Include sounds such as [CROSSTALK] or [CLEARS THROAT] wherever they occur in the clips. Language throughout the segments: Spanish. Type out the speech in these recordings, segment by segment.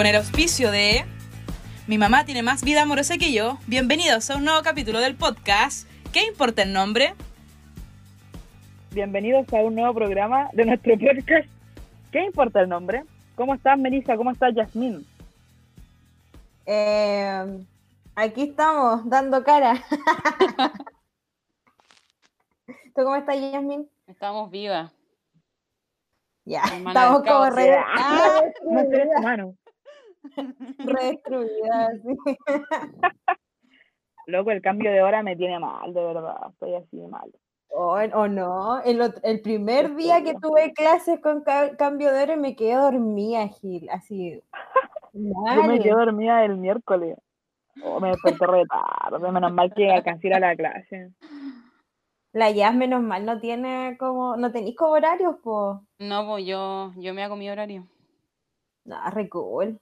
con el auspicio de Mi mamá tiene más vida amorosa que yo. Bienvenidos a un nuevo capítulo del podcast. ¿Qué importa el nombre? Bienvenidos a un nuevo programa de nuestro podcast. ¿Qué importa el nombre? ¿Cómo estás, Melissa? ¿Cómo estás, Yasmín? Eh, aquí estamos, dando cara. [LAUGHS] ¿Tú cómo estás, Yasmin? Estamos vivas. Ya, estamos como re, Ah, no eres humano. Redestruidas. sí. [LAUGHS] Loco, el cambio de hora me tiene mal, de verdad. Estoy así de mal. O, o no, el, primer día que tuve clases con ca- cambio de hora me quedé dormida, Gil, así. [LAUGHS] Yo me quedé dormida el miércoles. Oh, me desperté re tarde. Menos mal que alcancé a la clase. La Yas, menos mal, no tiene como, no tenéis como horarios, pues. No, pues yo, yo me hago mi horario. No, re cool.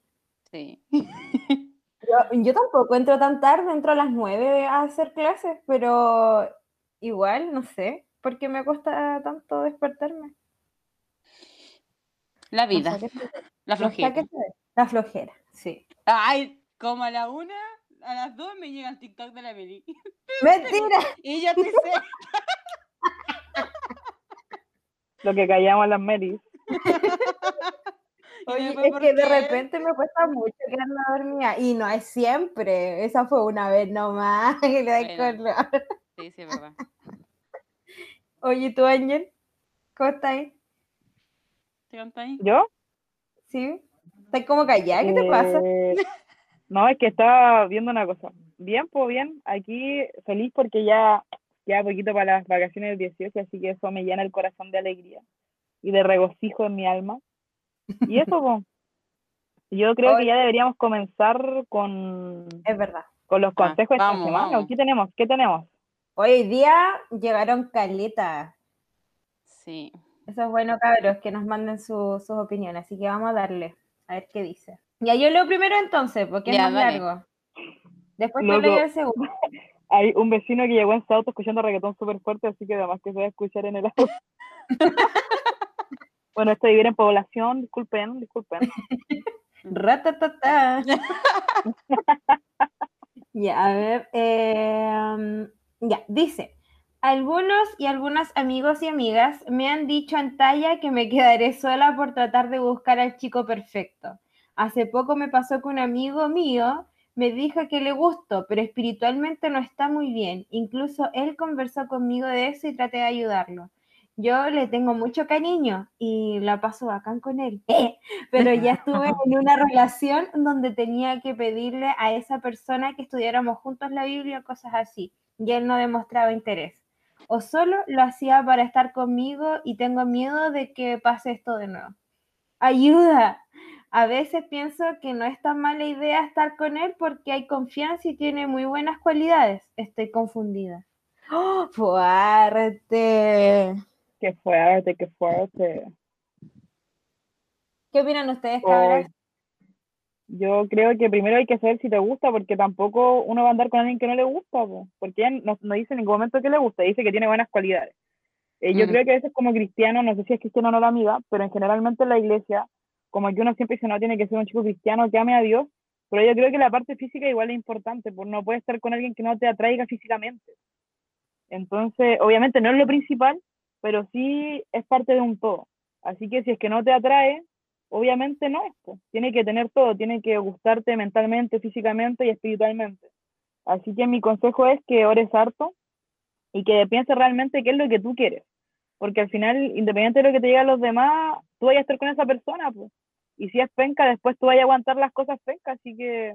Sí. [LAUGHS] Yo, yo tampoco entro tan tarde, entro a las 9 a hacer clases, pero igual, no sé, ¿por qué me cuesta tanto despertarme? La vida, a [LAUGHS] la no sé a flojera. La flojera, sí. Ay, como a la una, a las dos me llega el TikTok de la Meli. [LAUGHS] ¡Mentira! Y yo te sé. Lo que callamos las Melis. Oye, es ¿por que de qué? repente me cuesta mucho quedarme dormida, y no es siempre, esa fue una vez nomás, [LAUGHS] que le da Bueno. color. Sí, sí, papá. [LAUGHS] Oye, ¿tú, Ángel? ¿Cómo estás? ¿Te contas ahí? ¿Yo? ¿Sí? ¿Estás como callada? ¿Qué te pasa? Eh, No, es que estaba viendo una cosa. Bien, pues bien. Aquí feliz porque ya ya poquito para las vacaciones del 18, así que eso me llena el corazón de alegría y de regocijo en mi alma. Y eso, pues. Yo creo que ya deberíamos comenzar con, Es verdad. con los Ah, consejos de esta semana. ¿Qué tenemos? ¿Qué tenemos? Hoy día llegaron caletas. Sí. Eso es bueno, cabros, que nos manden su- sus opiniones. Así que vamos a darle, a ver qué dice. Ya, yo leo primero entonces, porque es Ya, más dale. largo. Después el segundo. [LAUGHS] Hay un vecino que llegó en su auto escuchando reggaetón súper fuerte, así que además que se va a escuchar en el auto. [LAUGHS] bueno, esto vivir en población, disculpen, disculpen. [LAUGHS] Ratatata. [LAUGHS] ya, a ver. em, ya, dice. Algunos y algunas amigos y amigas me han dicho en talla que me quedaré sola por tratar de buscar al chico perfecto. Hace poco me pasó que un amigo mío me dijo que le gustó, pero espiritualmente no está muy bien. Incluso él conversó conmigo de eso y traté de ayudarlo. Yo le tengo mucho cariño y la paso bacán con él. [LAUGHS] Pero ya [LAUGHS] estuve en una relación donde tenía que pedirle a esa persona que estudiáramos juntos la Biblia o cosas así, y él no demostraba interés. O solo lo hacía para estar conmigo y tengo miedo de que pase esto de nuevo. ¡Ayuda! A veces pienso que no es tan mala idea estar con él porque hay confianza y tiene muy buenas cualidades. Estoy confundida. ¡Oh, fuerte! Qué fuerte, qué fuerte. ¿Qué opinan ustedes, cabras? Yo creo que primero hay que saber si te gusta, porque tampoco uno va a andar con alguien que no le gusta, po, porque ella no, no dice en ningún momento que le gusta, dice que tiene buenas cualidades. Eh, yo Mm. creo que a veces como cristiano, no sé si es cristiano o no la amiga, pero en generalmente en la iglesia, como que uno siempre dice, no, tiene que ser un chico cristiano que ame a Dios, pero yo creo que la parte física igual es importante, porque no puedes estar con alguien que no te atraiga físicamente. Entonces, obviamente no es lo principal, pero sí es parte de un todo. Así que si es que no te atrae, obviamente no es, po. tiene que tener todo, tiene que gustarte mentalmente, físicamente y espiritualmente. Así que mi consejo es que ores harto y que pienses realmente qué es lo que tú quieres. Porque al final, independiente de lo que te digan los demás, tú vayas a estar con esa persona, pues. Y si es penca, después tú vayas a aguantar las cosas pencas, así que...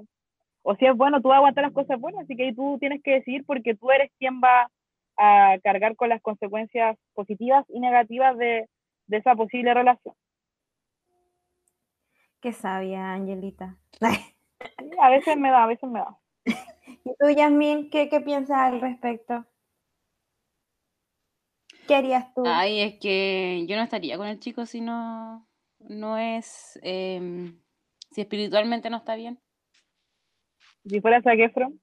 O si es bueno, tú vas a aguantar las cosas buenas, así que ahí tú tienes que decidir porque tú eres quien va a cargar con las consecuencias positivas y negativas de, de esa posible relación. Qué sabia, Angelita. Sí, a veces me da, a veces me da. [LAUGHS] ¿Y tú, Yasmin, qué, qué piensas al respecto? ¿Qué harías tú? Ay, es que yo no estaría con el chico si no, no es, em, si espiritualmente no está bien. Si fuera Zac Efron,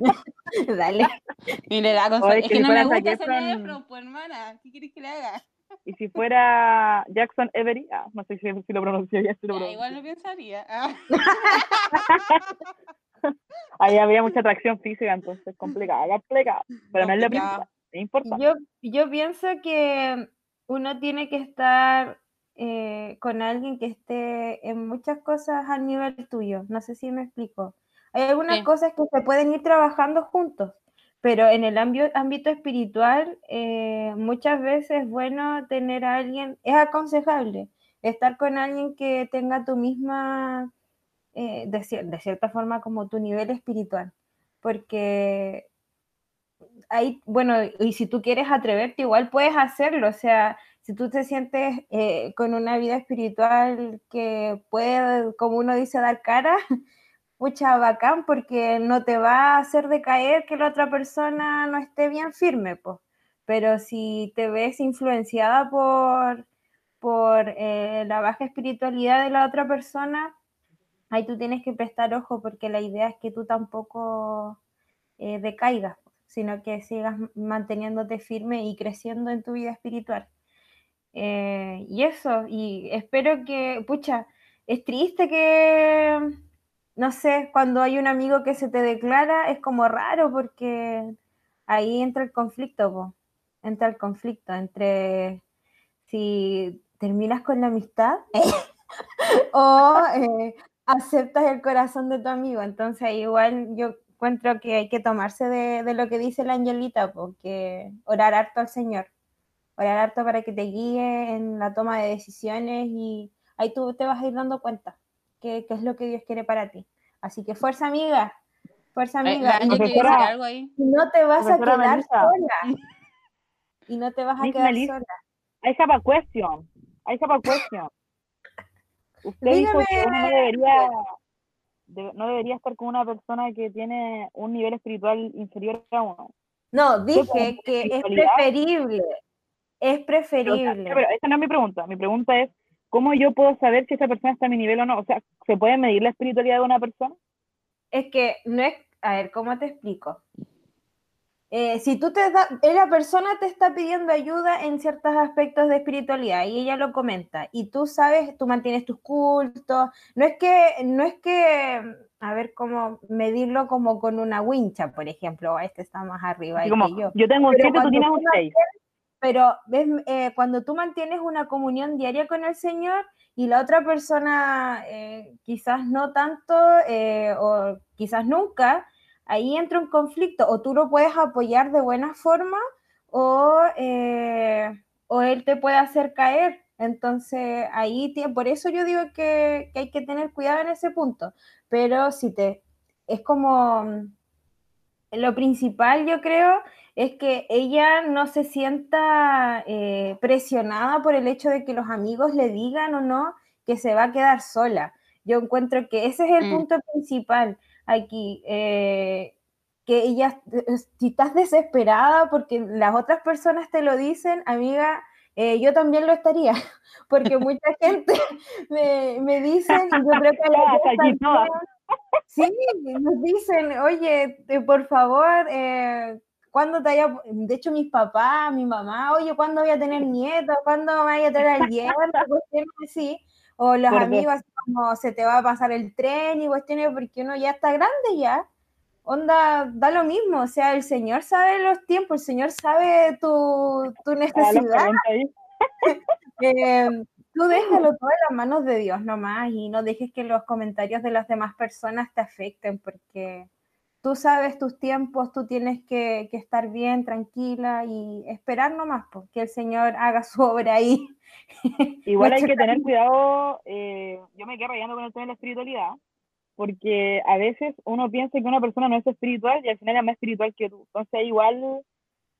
[LAUGHS] Dale. Y le da Oye, consejo. es que que si no me gusta ese Efron- Efron, pues hermana. ¿Qué quieres que le haga? Y si fuera Jackson Avery, ah, no sé si, si lo pronuncio bien, si lo pronuncio. igual no pensaría. Ah. [LAUGHS] Ahí había mucha atracción física, entonces complicado, complicado. Pero no es lo principal, es importante. Yo, yo pienso que uno tiene que estar eh, con alguien que esté en muchas cosas al nivel tuyo. No sé si me explico. Hay algunas Sí. cosas que se pueden ir trabajando juntos, pero en el ámbito, ámbito espiritual eh, muchas veces es bueno tener a alguien, es aconsejable estar con alguien que tenga tu misma, eh, de, cier- de cierta forma, como tu nivel espiritual, porque ahí, bueno, y si tú quieres atreverte, igual puedes hacerlo. O sea, si tú te sientes eh, con una vida espiritual que puede, como uno dice, dar cara, [LAUGHS] pucha, bacán, porque no te va a hacer decaer que la otra persona no esté bien firme, pues. Pero si te ves influenciada por, por eh, la baja espiritualidad de la otra persona, ahí tú tienes que prestar ojo, porque la idea es que tú tampoco eh, decaigas, sino que sigas manteniéndote firme y creciendo en tu vida espiritual. Eh, y eso, y espero que, pucha, es triste que, no sé, cuando hay un amigo que se te declara, es como raro porque ahí entra el conflicto, entra el conflicto entre si terminas con la amistad [LAUGHS] o eh, aceptas el corazón de tu amigo. Entonces, igual yo encuentro que hay que tomarse de, de lo que dice la Angelita, porque orar harto al Señor, orar harto para que te guíe en la toma de decisiones y ahí tú te vas a ir dando cuenta qué, qué es lo que Dios quiere para ti. Así que fuerza, amiga, fuerza, amiga. la Y profesora- algo ahí. no te vas a quedar Melissa. sola. Y no te vas a Miss quedar Melissa. sola. I have a question. I have a question. Usted dijo que uno no Dígame. debería, de- no debería estar con una persona que tiene un nivel espiritual inferior a uno. No, dije que es preferible. Es Pero, preferible. pero esa no es mi pregunta. Mi pregunta es, ¿cómo yo puedo saber si esa persona está a mi nivel o no? O sea, ¿se puede medir la espiritualidad de una persona? Es que no es, a ver, ¿cómo te explico? Eh, si tú te da, eh, la persona te está pidiendo ayuda en ciertos aspectos de espiritualidad y ella lo comenta y tú sabes, tú mantienes tus cultos, no es que, no es que, a ver cómo medirlo como con una wincha, por ejemplo, este está más arriba Así que como, yo. yo tengo un Pero 7, tú tienes un no 6. Pero ves, eh, cuando tú mantienes una comunión diaria con el Señor y la otra persona eh, quizás no tanto eh, o quizás nunca, ahí entra un conflicto. O tú lo puedes apoyar de buena forma o, eh, o él te puede hacer caer. Entonces ahí, por eso yo digo que, que hay que tener cuidado en ese punto. Pero si te, es como, lo principal yo creo es que ella no se sienta eh, presionada por el hecho de que los amigos le digan o no que se va a quedar sola. Yo encuentro que ese es el Mm. punto principal aquí, eh, que ella, si estás desesperada porque las otras personas te lo dicen, amiga, eh, yo también lo estaría, [LAUGHS] porque mucha [LAUGHS] gente [LAUGHS] me, me dicen, y yo creo que Sí, nos dicen, oye, por favor, eh, ¿cuándo te vaya? De hecho, mis papás, mi mamá, oye, ¿cuándo voy a tener [LAUGHS] nietos? ¿Cuándo me vaya a traer al? [LAUGHS] Cuestiones así. O los amigos, como se te va a pasar el tren y cuestiones, porque uno ya está grande ya. Onda, da lo mismo, o sea, el Señor sabe los tiempos, el Señor sabe tu, tu [LAUGHS] necesidad. 40 ahí. Eh, tú déjalo todo en las manos de Dios nomás y no dejes que los comentarios de las demás personas te afecten porque tú sabes tus tiempos, tú tienes que, que estar bien, tranquila y esperar nomás porque el Señor haga su obra ahí. [LAUGHS] Igual hay que tener cuidado, eh, yo me quedé rayando con el tema de la espiritualidad, porque a veces uno piensa que una persona no es espiritual y al final es más espiritual que tú. Entonces igual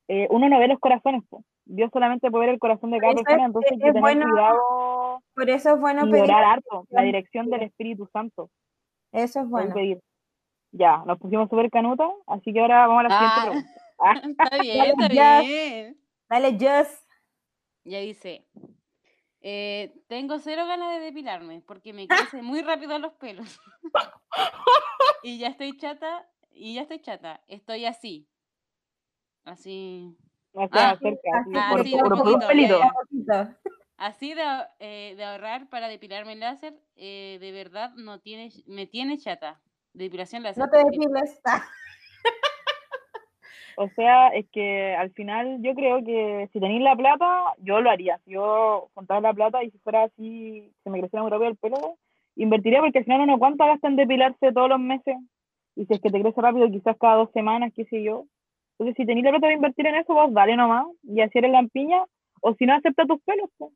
eh, uno no ve los corazones, po. Dios solamente puede ver el corazón de cada persona, entonces hay que tener bueno cuidado Por eso es bueno y pedir, orar harto, la dirección. del Espíritu Santo. eso es bueno. pedir. Ya, nos pusimos súper canutas, así que ahora vamos a la Ah. siguiente pregunta. Ah, [LAUGHS] Está bien, [LAUGHS] está ya. bien. Dale, Just. Ya dice, eh, tengo cero ganas de depilarme porque me crecen muy rápido los pelos. [LAUGHS] y ya estoy chata, y ya estoy chata. Estoy así. Así. O sea, Ah. cerca, así, Ah, por, poquito, ya. Así de, eh, de ahorrar para depilarme láser, eh, de verdad no tiene, me tiene chata. Depilación láser. No te depiles. [LAUGHS] O sea, es que al final yo creo que si tenéis la plata, yo lo haría. Si yo juntara la plata y si fuera así, se me creciera muy rápido el pelo, invertiría porque al final uno cuánto gasta en depilarse todos los meses. Y si es que te crece rápido, quizás cada dos semanas, qué sé yo. Entonces, si tenéis la plata de invertir en eso, vos dale nomás y así eres lampiña. O si no, acepta tus pelos, pues.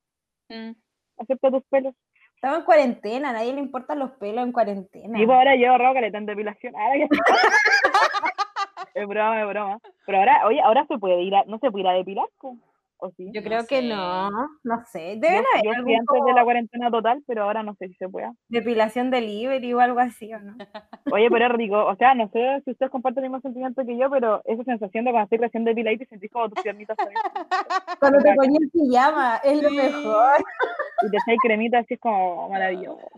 mm. Acepta tus pelos. Estamos en cuarentena, a nadie le importan los pelos en cuarentena. Y pues ahora llevo ahorrado caleta en depilación. Ahora que- [LAUGHS] es broma, es broma. Pero ahora, oye, ahora se puede ir a, no se puede ir a depilar, po? ¿O sí? Yo No creo que sé. no, no sé. Yo, Deben haber yo algún antes de la cuarentena total, pero ahora no sé si se puede. depilación delivery o algo así, ¿o no? [LAUGHS] Oye, pero es rico. O sea, no sé si ustedes comparten el mismo sentimiento que yo, pero esa sensación de cuando estoy recién depiladita y sentís como tus piernitas [LAUGHS] Cuando te ponías el pijama, es lo mejor. y te echáis cremita, así es como maravilloso.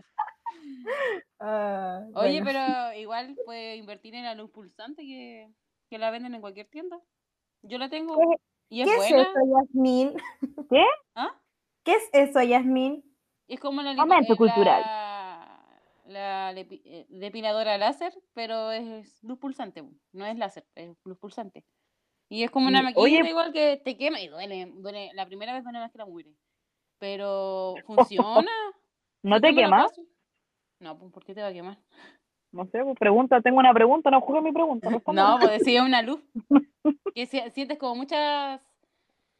[LAUGHS] Oye, bueno. pero igual puede invertir en la luz pulsante que, que la venden en cualquier tienda. Yo la tengo ¿Qué- y es ¿Qué es eso, Yasmín? [LAUGHS] ¿Ah? ¿Qué es eso, Yasmín? Es como la, Momento eh, cultural. la, eh, depiladora láser, pero es luz pulsante, no es láser, es luz pulsante. Y es como una maquinita oye- igual que te quema y duele, duele. La primera vez duele más que la mugre. Pero funciona. [LAUGHS] ¿No te paso. No, pues ¿por qué te va a quemar? No sé, pues pregunta, tengo una pregunta, no juro mi pregunta. [LAUGHS] No, pues decía una luz. [LAUGHS] Que si- sientes como muchas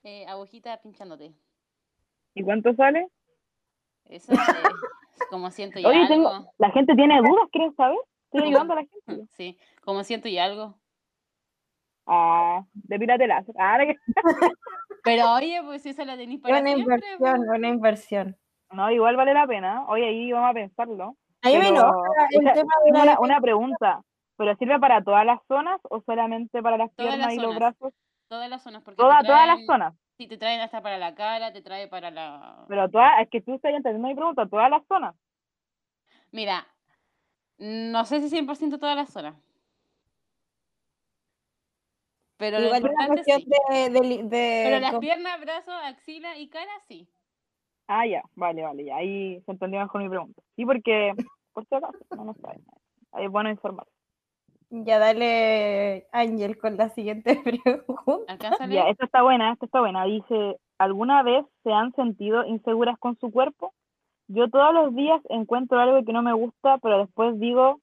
eh, agujitas pinchándote. ¿Y cuánto sale? Eso es como siento y Oye, algo. tengo, la gente tiene dudas, ¿quieren saber? Estoy ayudando a la gente. [LAUGHS] Sí, como siento y algo. Ah, depilate láser. Ahora que... Pero oye, pues si esa la tenéis para Buena siempre. inversión, pues. buena inversión. No, igual vale la pena. Oye, ahí vamos a pensarlo. A mí me Pero, enoja el esa- tema de tengo la una, una pregunta. ¿Pero sirve para todas las zonas o solamente para las Todas piernas las y los brazos? Todas las zonas, porque todas las zonas. Sí, te traen hasta para la cara, te trae para la... Pero todas, es que tú estás entendiendo mi pregunta, todas las zonas. Mira, no sé si 100% todas las zonas. Pero lo Igual es una importante cuestión sí. de, de, li- de Pero las como- piernas, brazos, axila y cara, sí. Ah, ya, vale, vale, ya. Ahí se entendió mejor mi pregunta. Sí, porque, por si acaso, no nos sabe. Ahí es bueno informar. Ya dale, Ángel, con la siguiente [LAUGHS] pregunta. ¿Alcanza a Ya, esta está buena, esta está buena. Dice, ¿alguna vez se han sentido inseguras con su cuerpo? Yo todos los días encuentro algo que no me gusta, pero después digo,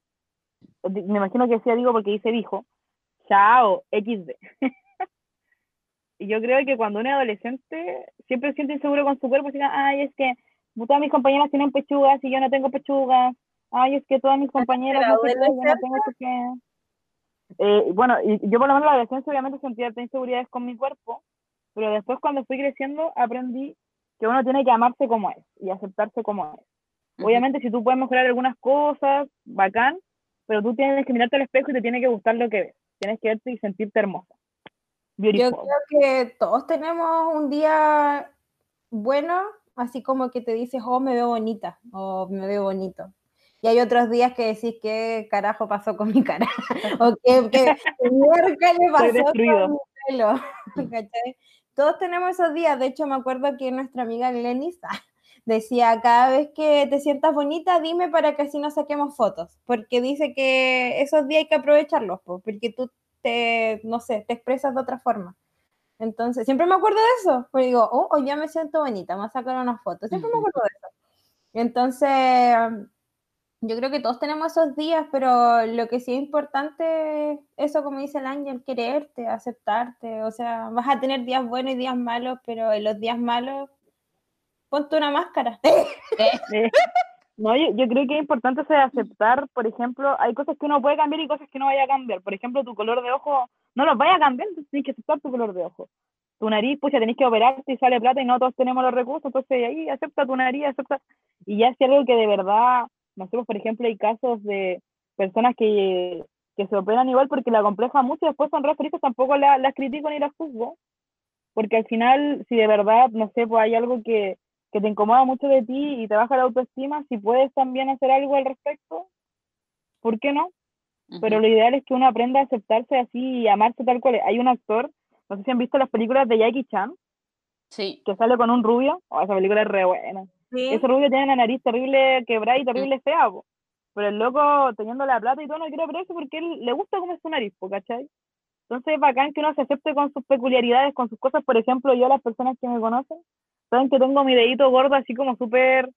di- me imagino que sea digo porque dice dijo, chao, XD. [LAUGHS] y yo creo que cuando uno es adolescente siempre se siente inseguro con su cuerpo, que, ay, es que todas mis compañeras tienen pechugas y yo no tengo pechugas. Ay, es que todas mis [LAUGHS] compañeras no qué, yo no tengo qué. Eh, bueno, y yo por lo menos en la adolescencia obviamente sentía inseguridades con mi cuerpo, pero después cuando fui creciendo aprendí que uno tiene que amarse como es y aceptarse como es. Obviamente si tú puedes mejorar algunas cosas, bacán, pero tú tienes que mirarte al espejo y te tiene que gustar lo que ves. Tienes que verte y sentirte hermosa. Yo Beautiful. creo que todos tenemos un día bueno, así como que te dices, oh, me veo bonita, o me veo bonito. Y hay otros días que decís, ¿qué carajo pasó con mi cara? [LAUGHS] o qué, qué, qué [LAUGHS] le pasó con mi pelo. [LAUGHS] Todos tenemos esos días. De hecho, me acuerdo que nuestra amiga Glenis ah, decía, cada vez que te sientas bonita, dime para que así nos saquemos fotos. Porque dice que esos días hay que aprovecharlos, po, porque tú te, no sé, te expresas de otra forma. Entonces, siempre me acuerdo de eso, porque digo, oh, hoy ya me siento bonita, me voy a sacar una foto, siempre me acuerdo de eso. Entonces, yo creo que todos tenemos esos días, pero lo que sí es importante es eso, como dice el ángel, quererte, aceptarte, o sea, vas a tener días buenos y días malos, pero en los días malos, ponte una máscara. [LAUGHS] Eh, No, yo, yo creo que es importante eso de aceptar, por ejemplo, hay cosas que uno puede cambiar y cosas que no vaya a cambiar. Por ejemplo, tu color de ojo, no los vaya a cambiar, entonces tienes que aceptar tu color de ojo. Tu nariz, pucha, tenés que operarte y sale plata y no todos tenemos los recursos, entonces ahí acepta tu nariz, acepta. Y ya si algo que de verdad, no sé, pues, por ejemplo, hay casos de personas que, que se operan igual porque la compleja mucho y después son re felices, tampoco la- las critico ni las juzgo. Porque al final, si de verdad, no sé, pues hay algo que, que te incomoda mucho de ti y te baja la autoestima, si puedes también hacer algo al respecto, ¿por qué no? Pero lo ideal es que uno aprenda a aceptarse así y amarse tal cual es. Hay un actor no sé si han visto las películas de Jackie Chan, Sí. que sale con un rubio, oh, esa película es re buena. Sí. Ese rubio tiene la nariz terrible quebrada y terrible fea, po. Pero el loco, teniendo la plata y todo, no quiere operarse porque él le gusta cómo es su nariz, po, ¿cachai? Entonces es bacán que uno se acepte con sus peculiaridades, con sus cosas. Por ejemplo, yo, las personas que me conocen, saben que tengo mi dedito gordo así como súper,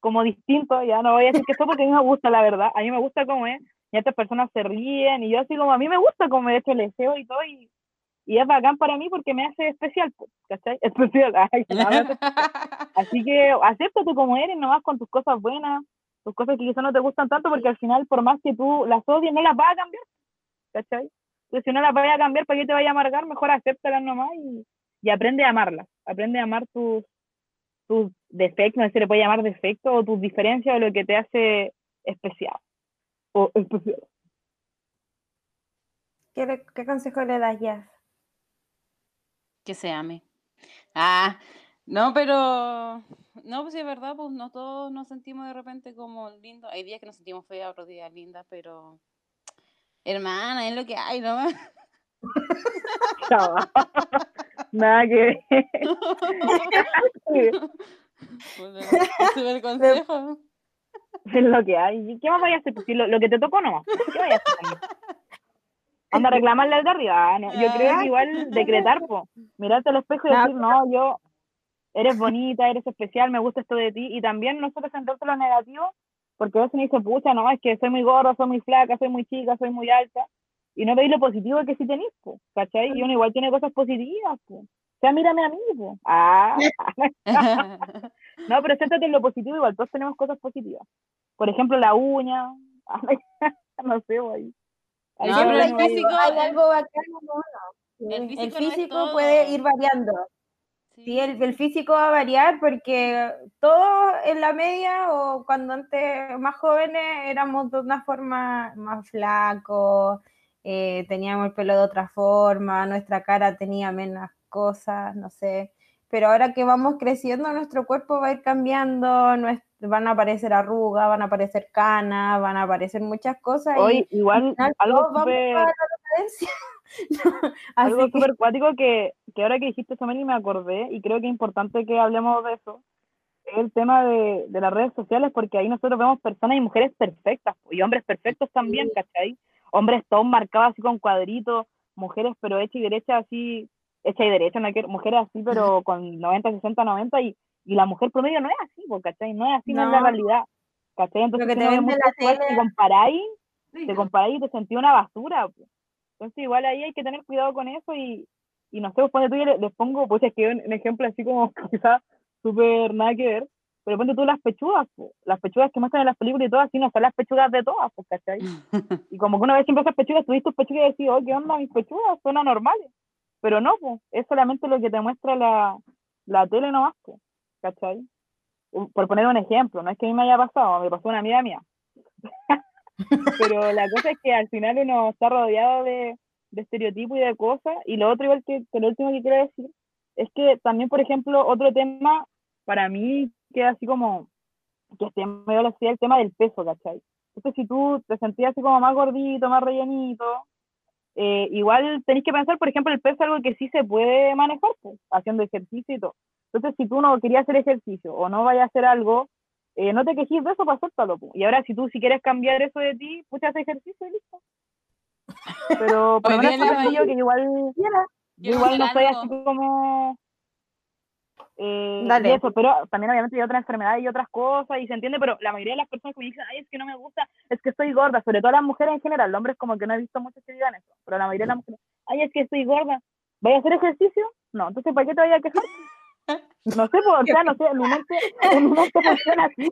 como distinto, ya no voy a decir que esto porque a mí me gusta, la verdad. A mí me gusta cómo es, y otras personas se ríen, y yo así como, a mí me gusta como de hecho el deseo y todo, y, y es bacán para mí porque me hace especial, po, ¿cachai? [LAUGHS] Especial, ay, [LAUGHS] Así que acéptate como eres, nomás con tus cosas buenas, tus cosas que quizás no te gustan tanto, porque al final, por más que tú las odies, no las vas a cambiar, ¿cachai? Entonces, si no las vas a cambiar, ¿para qué te vaya a amargar? Mejor acéptalas nomás y, y aprende a amarlas. Aprende a amar tus, tus defectos, no sé si le puede llamar defecto, o tus diferencias, o lo que te hace especial. O especial. ¿Qué, qué consejo le das, Jazz? que se ame. Ah, no, pero no, pues sí es verdad, pues no todos nos sentimos de repente como lindos. Hay días que nos sentimos feas, otros días lindas, pero hermana, es lo que hay, ¿no? [LAUGHS] [LAUGHS] Nada que ver. El consejo. es lo que hay. ¿Y ¿Qué más vaya a hacer? Pues si lo, lo que te tocó nomás. ¿Qué vaya a hacer? Anda a reclamarle al de arriba. Ah, no, Yo creo que igual decretar, po. Mirarte al espejo y decir, no, yo, eres bonita, eres especial, me gusta esto de ti. Y también no en lo negativo, porque a veces me dice, pucha, no, es que soy muy gorda, soy muy flaca, soy muy chica, soy muy alta. Y no veis lo positivo que sí tenéis, po, ¿cachai? Y uno igual tiene cosas positivas, po. O sea, mírame a mí, po. Ah, [LAUGHS] no, pero céntrate en lo positivo, igual todos tenemos cosas positivas. Por ejemplo, la uña. [LAUGHS] no sé, güey. No, pero el físico- hay algo bacano, ¿no? Sí, El El físico físico, no puede todo. ir variando. Sí, Sí. el, el físico va a variar porque todos en la media o cuando antes más jóvenes éramos de una forma más flacos, eh, teníamos el pelo de otra forma, nuestra cara tenía menos cosas, no sé. Pero ahora que vamos creciendo, nuestro cuerpo va a ir cambiando, van a aparecer arrugas, van a aparecer canas, van a aparecer muchas cosas. y Hoy, igual, final algo súper [LAUGHS] Así que cuático que, que ahora que dijiste eso, Meli, me acordé, y creo que es importante que hablemos de eso, es el tema de, de las redes sociales, porque ahí nosotros vemos personas y mujeres perfectas, y hombres perfectos también, ¿cachai? Hombres todos marcados así con cuadritos, mujeres pero hecha y derecha así, hecha y derecha, no quiero, mujeres así pero con 90, 60, 90, y, y la mujer promedio no es así, ¿cachai? No es así, no, es la No. realidad, ¿cachai? Entonces, si te cosas, tele- te comparáis, te comparáis y te sentí una basura. Entonces, igual ahí hay que tener cuidado con eso y, y no sé, pues tú, yo le- les pongo, pues es que un, un ejemplo así como [LAUGHS] quizás súper nada que ver, pero ponte tú las pechugas, po. las pechugas que muestran en las películas y todo, así no son las pechugas de todas, pues, ¿cachai? [LAUGHS] Y como que una vez siempre esas pechugas, tú tus pechugas y decís, oh, ¿qué onda? Mis pechugas son anormales. Pero no, pues, es solamente lo que te muestra la, la tele nomás, pues, ¿cachai? Por poner un ejemplo, no es que a mí me haya pasado, me pasó una amiga mía. [LAUGHS] Pero la cosa es que al final uno está rodeado de, de estereotipos y de cosas. Y lo otro, igual que, que lo último que quiero decir, es que también, por ejemplo, otro tema para mí que así como que siempre me decía el tema del peso, ¿cachai? Entonces, si tú te sentías así como más gordito, más rellenito, eh, igual tenés que pensar, por ejemplo, el peso es algo que sí se puede manejar, pues, haciendo ejercicio y todo. Entonces, si tú no querías hacer ejercicio o no vayas a hacer algo, eh, no te quejes de eso, pues acéptalo. pues. Y ahora, si tú si quieres cambiar eso de ti, pues haz ejercicio y listo. Pero [LAUGHS] por lo menos la yo que igual, yo igual no soy así como... Eh, y eso, pero también obviamente hay otras enfermedades y otras cosas y se entiende, pero la mayoría de las personas que me dicen, ay, es que no me gusta, es que estoy gorda, sobre todo las mujeres en general, los hombres como que no he visto muchos que digan eso, pero la mayoría de las mujeres, ay, es que estoy gorda, ¿vaya a hacer ejercicio? No, entonces ¿para qué te vaya a quejar? No sé, pues, o sea, no sé, mente, en mi mente funciona así,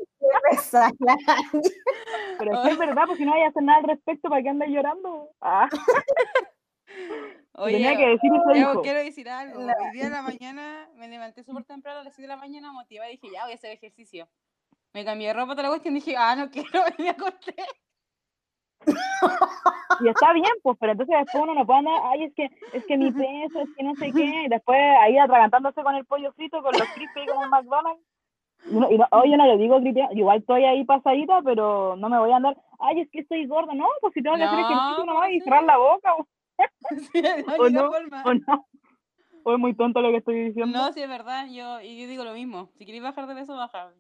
pero sí es [LAUGHS] verdad, pues si no vaya a hacer nada al respecto, ¿para qué andas llorando? Ah, [LAUGHS] Oye, tenía que decir eso, Yo quiero decir algo. Hoy día en la [LAUGHS] mañana me levanté súper temprano a las 6 de la mañana motivada y dije, ya voy a hacer ejercicio. Me cambié de ropa, toda la cuestión y dije, ah, no quiero, [LAUGHS] me acosté. Y está bien, pues, pero entonces después uno no puede andar, ay, es que, es que mi [LAUGHS] peso, es que no sé qué, y después ahí atragantándose con el pollo frito, con los crispy y con el McDonald's. Y no, y no, oye, yo no le digo crispy, igual estoy ahí pasadita, pero no me voy a andar, ay, es que estoy gorda, no, pues si tengo que hacer No, ejercicio nomás y pues cerrar la boca, o, Sí, la o no, forma. o no. O es muy tonto lo que estoy diciendo. No, sí es verdad, yo, y yo digo lo mismo. Si queréis bajar de peso, baja.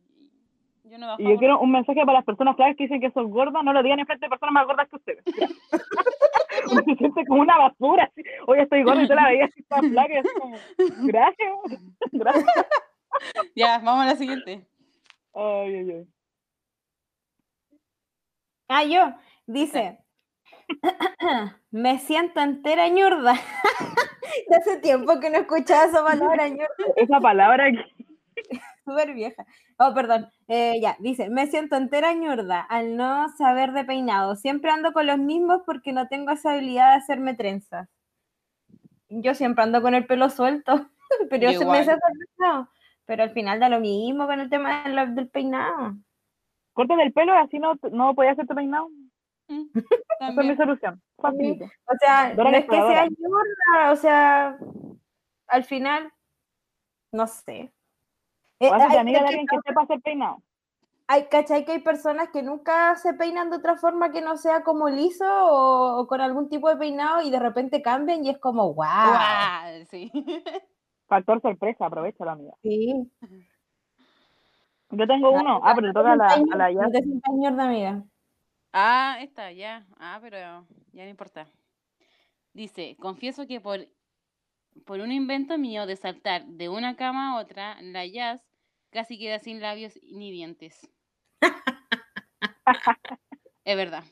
Yo no bajo. Y yo quiero un mensaje para las personas flacas que dicen que son gordas, no lo digan en frente de personas más gordas que ustedes. [LAUGHS] Uno se siente como una basura. Así. Hoy estoy gorda y tú la veías así tan flaca y así como, gracias, gracias. [LAUGHS] Ya, vamos a la siguiente. Ay, ay, ay. Ah, yo. Dice, [COUGHS] me siento entera ñurda. [LAUGHS] De hace tiempo que no escuchaba esa palabra ñurda, Esa palabra que [LAUGHS] súper vieja. Oh, perdón. Eh, ya, dice, me siento entera ñurda al no saber de peinado. Siempre ando con los mismos porque no tengo esa habilidad de hacerme trenzas. Yo siempre ando con el pelo suelto, [LAUGHS] pero Yo se me hace hacer. Pero al final da lo mismo con el tema de la- del peinado. cortas el pelo y así no, no podías hacerte peinado. Mm, [LAUGHS] Esa es mi solución. Facilito. O sea, no es que sea ñurda, o sea, al final, no sé. Eh, O hazte hay- amiga de que alguien que sepa hacer peinado. hay, ¿cachai? Que hay personas que nunca se peinan de otra forma que no sea como liso o, o con algún tipo de peinado y de repente cambian y es como, wow. Sí. [LAUGHS] Factor sorpresa, aprovechalo, amiga. Sí. Yo tengo uno. Ah, pero le toca a la, a la No Yas. te sientas ñorda, amiga. Ah, esta, ya. Ah, pero ya no importa. Dice, confieso que por, por un invento mío de saltar de una cama a otra, la Jazz casi queda sin labios ni dientes. es verdad.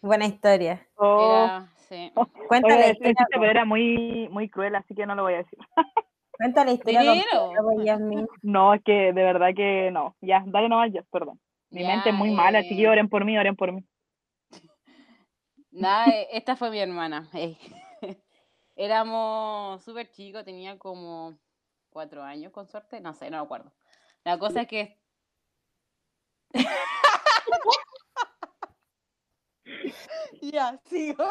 Buena historia. Oh, Era, sí. oye, Cuéntale, ese historia, pero era muy, muy cruel, así que no lo voy a decir. [LAUGHS] cuéntale historia. No, es que de verdad que no. Ya, dale nomás, ya, perdón. Mi mente es muy mala, eh, chiquillos, oren por mí, oren por mí. Nada, eh, esta fue mi hermana. [LAUGHS] Éramos súper chicos, tenía como cuatro años con suerte, no sé, no me acuerdo. La cosa es que... [LAUGHS] ya, sigo.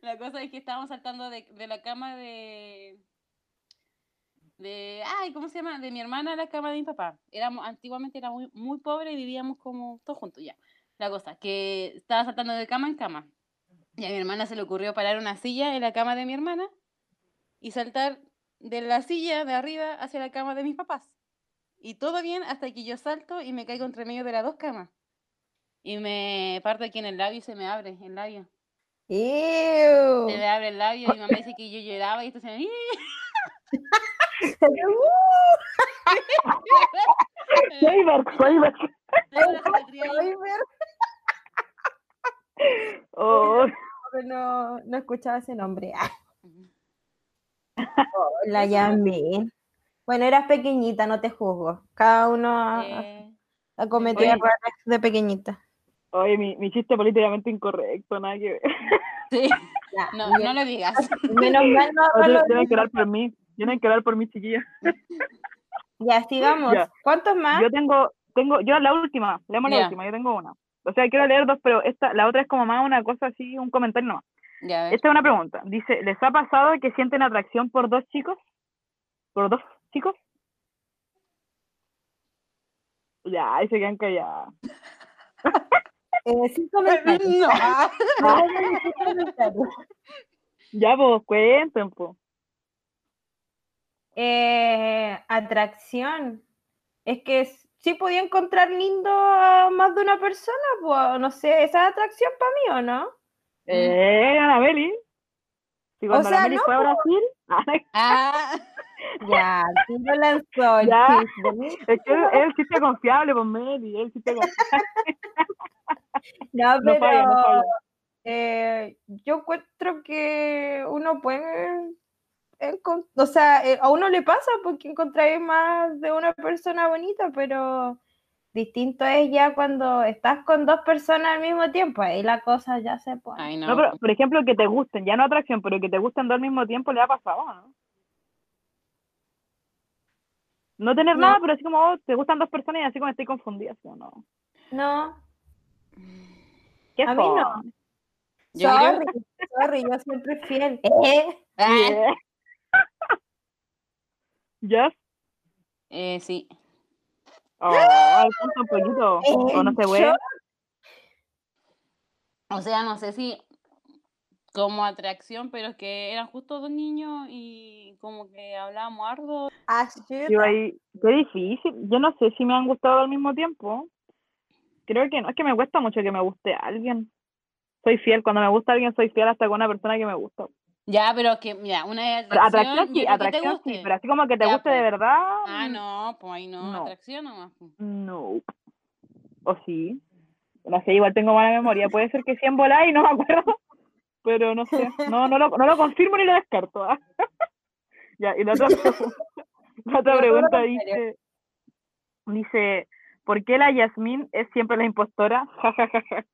La cosa es que estábamos saltando de, de la cama de... De, ay, ¿cómo se llama? De mi hermana a la cama de mi papá. Éramos, antiguamente era muy, muy pobre y vivíamos como todos juntos, ya. La cosa, que estaba saltando de cama en cama. Y a mi hermana se le ocurrió parar una silla en la cama de mi hermana y saltar de la silla de arriba hacia la cama de mis papás. Y todo bien hasta que yo salto y me caigo entre medio de las dos camas. Y me parto aquí en el labio y se me abre el labio. Ew. Se me abre el labio y mi mamá dice que yo lloraba y esto se me... [LAUGHS] [LAUGHS] Soyberg, Soyberg. Ay, ver, Oh, no, no escuchaba ese nombre. Ah, la Yasmin. Bueno, eras pequeñita, no te juzgo. Cada uno ha, Eh, ha cometido errores de pequeñita. oye, mi, mi chiste políticamente incorrecto, nada que ver. sí, no, bien. no lo digas. Menos mal no, no lo orar por mí. Tienen que orar por mi chiquilla. Ya, sigamos. Ya. ¿Cuántos más? Yo tengo, tengo, yo la última, leemos la última, yo tengo una. O sea, quiero leer dos, pero esta, la otra es como más una cosa así, un comentario nomás. Esta es una pregunta. Dice, ¿les ha pasado que sienten atracción por dos chicos? ¿Por dos chicos? Ya, y se quedan callados. [LAUGHS] Eh, sin comentarios. [LAUGHS] No. No. [LAUGHS] Ya, pues, cuenten, pues. Eh, atracción. Es que sí podía encontrar lindo a más de una persona, pues no sé, esa es atracción para mí o no. Eh, Anabeli. Si cuando sea, Anabeli no, fue a Brasil, [LAUGHS] Ah, Ya, sí lo lanzó el Ya. es que es el chiste confiable, pues, Meli, el chiste confiable. No, [LAUGHS] No pero falla, no falla. eh, yo encuentro que uno puede, o sea, eh, a uno le pasa porque encontráis más de una persona bonita, pero distinto es ya cuando estás con dos personas al mismo tiempo, ahí la cosa ya se pone. ay, no. No, pero, por ejemplo, que te gusten, ya no atracción, pero que te gusten dos al mismo tiempo, le ha pasado, ¿no? No tener No. nada, pero así como, oh, te gustan dos personas y así como estoy confundida, como, no. No, ¿Qué A mí no. Yo creo- sorry, sorry, yo siempre fiel. [LAUGHS] Eh, Ah, ¿Ya? eh, sí. Oh, cuenta un poquito. O no se Eh, puede. yo- O sea, no sé si como atracción, pero es que eran justo dos niños y como que hablábamos ardo. Ah, Yo ahí, qué difícil. Yo no sé si me han gustado al mismo tiempo. Creo que no, es que me cuesta mucho que me guste alguien. Soy fiel, cuando me gusta alguien soy fiel hasta con una persona que me gusta. Ya, pero que, mira, una atracción, atracción sí, atracción sí, pero así como que te Ya, guste de pues. verdad. Ah, no, pues ahí no, No. atracción nomás. pues. No. ¿O sí? No sé, igual tengo mala memoria. Puede ser que sí en volar y no me acuerdo. Pero no sé. No, no, lo, no lo confirmo ni lo descarto. ¿ah? [LAUGHS] ya, y la otra pregunta, [LAUGHS] [LAUGHS] la otra pregunta dice, dice, ¿por qué la Yasmín es siempre la impostora? Ja, ja, ja, ja.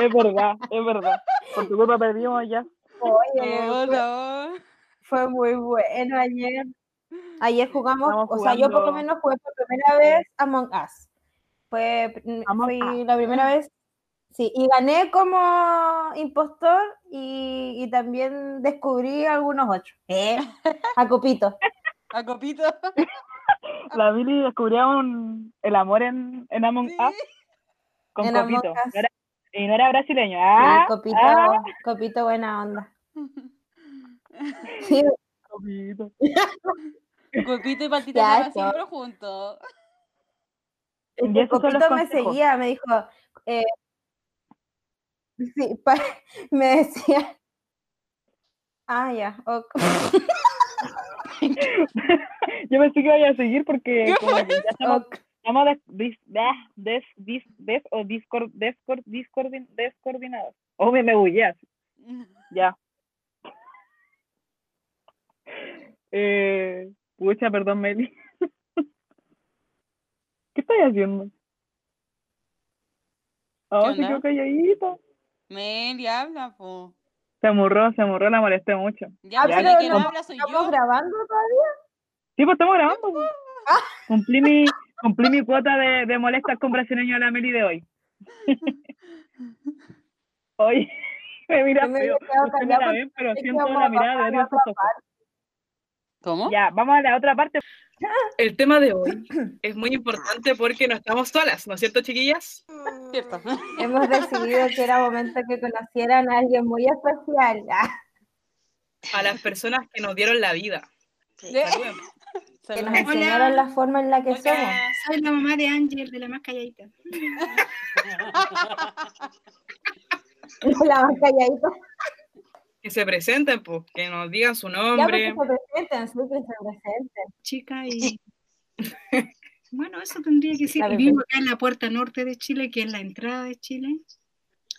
Es verdad, es verdad. Por tu culpa perdimos ya. Oye, Oh, fue, no. fue muy bueno ayer. Ayer jugamos, Estamos o sea, yo por lo menos jugué por primera vez Among Us. Fue, Among fui Us. la primera vez, sí, y gané como impostor y, y también descubrí algunos otros. ¿Eh? A copito. [LAUGHS] A copito. [LAUGHS] La Billy descubrió un, el amor en, en Among Sí. Us con En Among Copito. Era- y no era brasileño. Sí, Ah, copito, ah, copito buena onda. Sí, [LAUGHS] Copito. Copito y Paltita Ya, estaban siempre juntos. Los Copito me seguía, me dijo, eh, sí, pa- [LAUGHS] me decía, ah, ya, ok. [LAUGHS] Yo pensé que iba a seguir porque ¿Qué como fue que ya estamos, ok. Estamos des, ah, des, dis, des, o discord, discord, discordin- descoordinados. Oh, me, me bullé así. [LAUGHS] Ya. Eh, pucha, perdón, Meli. [LAUGHS] ¿Qué estás haciendo? Oh, se quedó calladita. Meli, habla, po. Se amurró, se amurró, la molesté mucho. Ya, Ah, pero que no no- habla soy ¿Estamos yo. grabando todavía? Sí, pues estamos grabando. pues. [LAUGHS] Cumplí mi, cumplí mi cuota de, de molestas con brasileño a la Meli de hoy. [LAUGHS] Hoy me mira me feo. callada la ven, pero siento la mirada de sus ojos. ¿Cómo? Ya, vamos a la otra parte. [LAUGHS] El tema de hoy es muy importante porque no estamos solas, ¿no es cierto, chiquillas? Cierto. [LAUGHS] Hemos decidido que era momento que conocieran a alguien muy especial. A las personas que nos dieron la vida. Saluden. Que nos enseñaron la forma en la que somos. Soy la mamá de Ángel, de la más calladita. [LAUGHS] La más calladita. Que se presenten, pues, que nos digan su Ya porque nombre. se presenten, sí, que se presenten. Chica y... [LAUGHS] Bueno, eso tendría que ser. Vivo acá en la puerta norte de Chile, que es la entrada de Chile,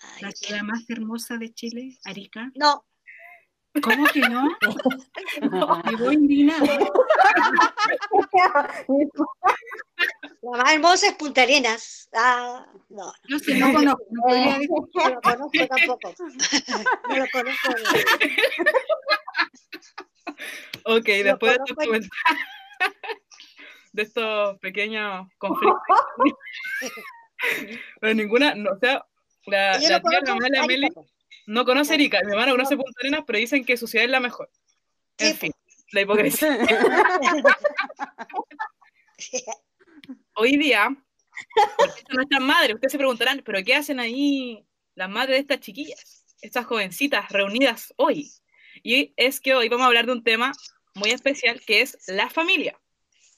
Ay, la ciudad más hermosa de Chile, Arica. No, ¿Cómo que no? [LAUGHS] Me voy indignada. la más hermosa es Punta Arenas. Ah, no, No sé, no conozco, no podría decir. no lo conozco tampoco. No lo conozco. Ok, después de estos yo. comentarios, de estos pequeños conflictos. [LAUGHS] Pero ninguna, no, o sea, la, Yo la no tía conozco mamá de la Arica, Meli. No conoce Arica, mi hermano conoce Punta Arenas, pero dicen que su ciudad es la mejor. En fin, la hipocresía. [LAUGHS] Hoy día, nuestras madres, ustedes se preguntarán, ¿pero qué hacen ahí las madres de estas chiquillas? Estas jovencitas reunidas hoy. Y es que hoy vamos a hablar de un tema muy especial que es la familia.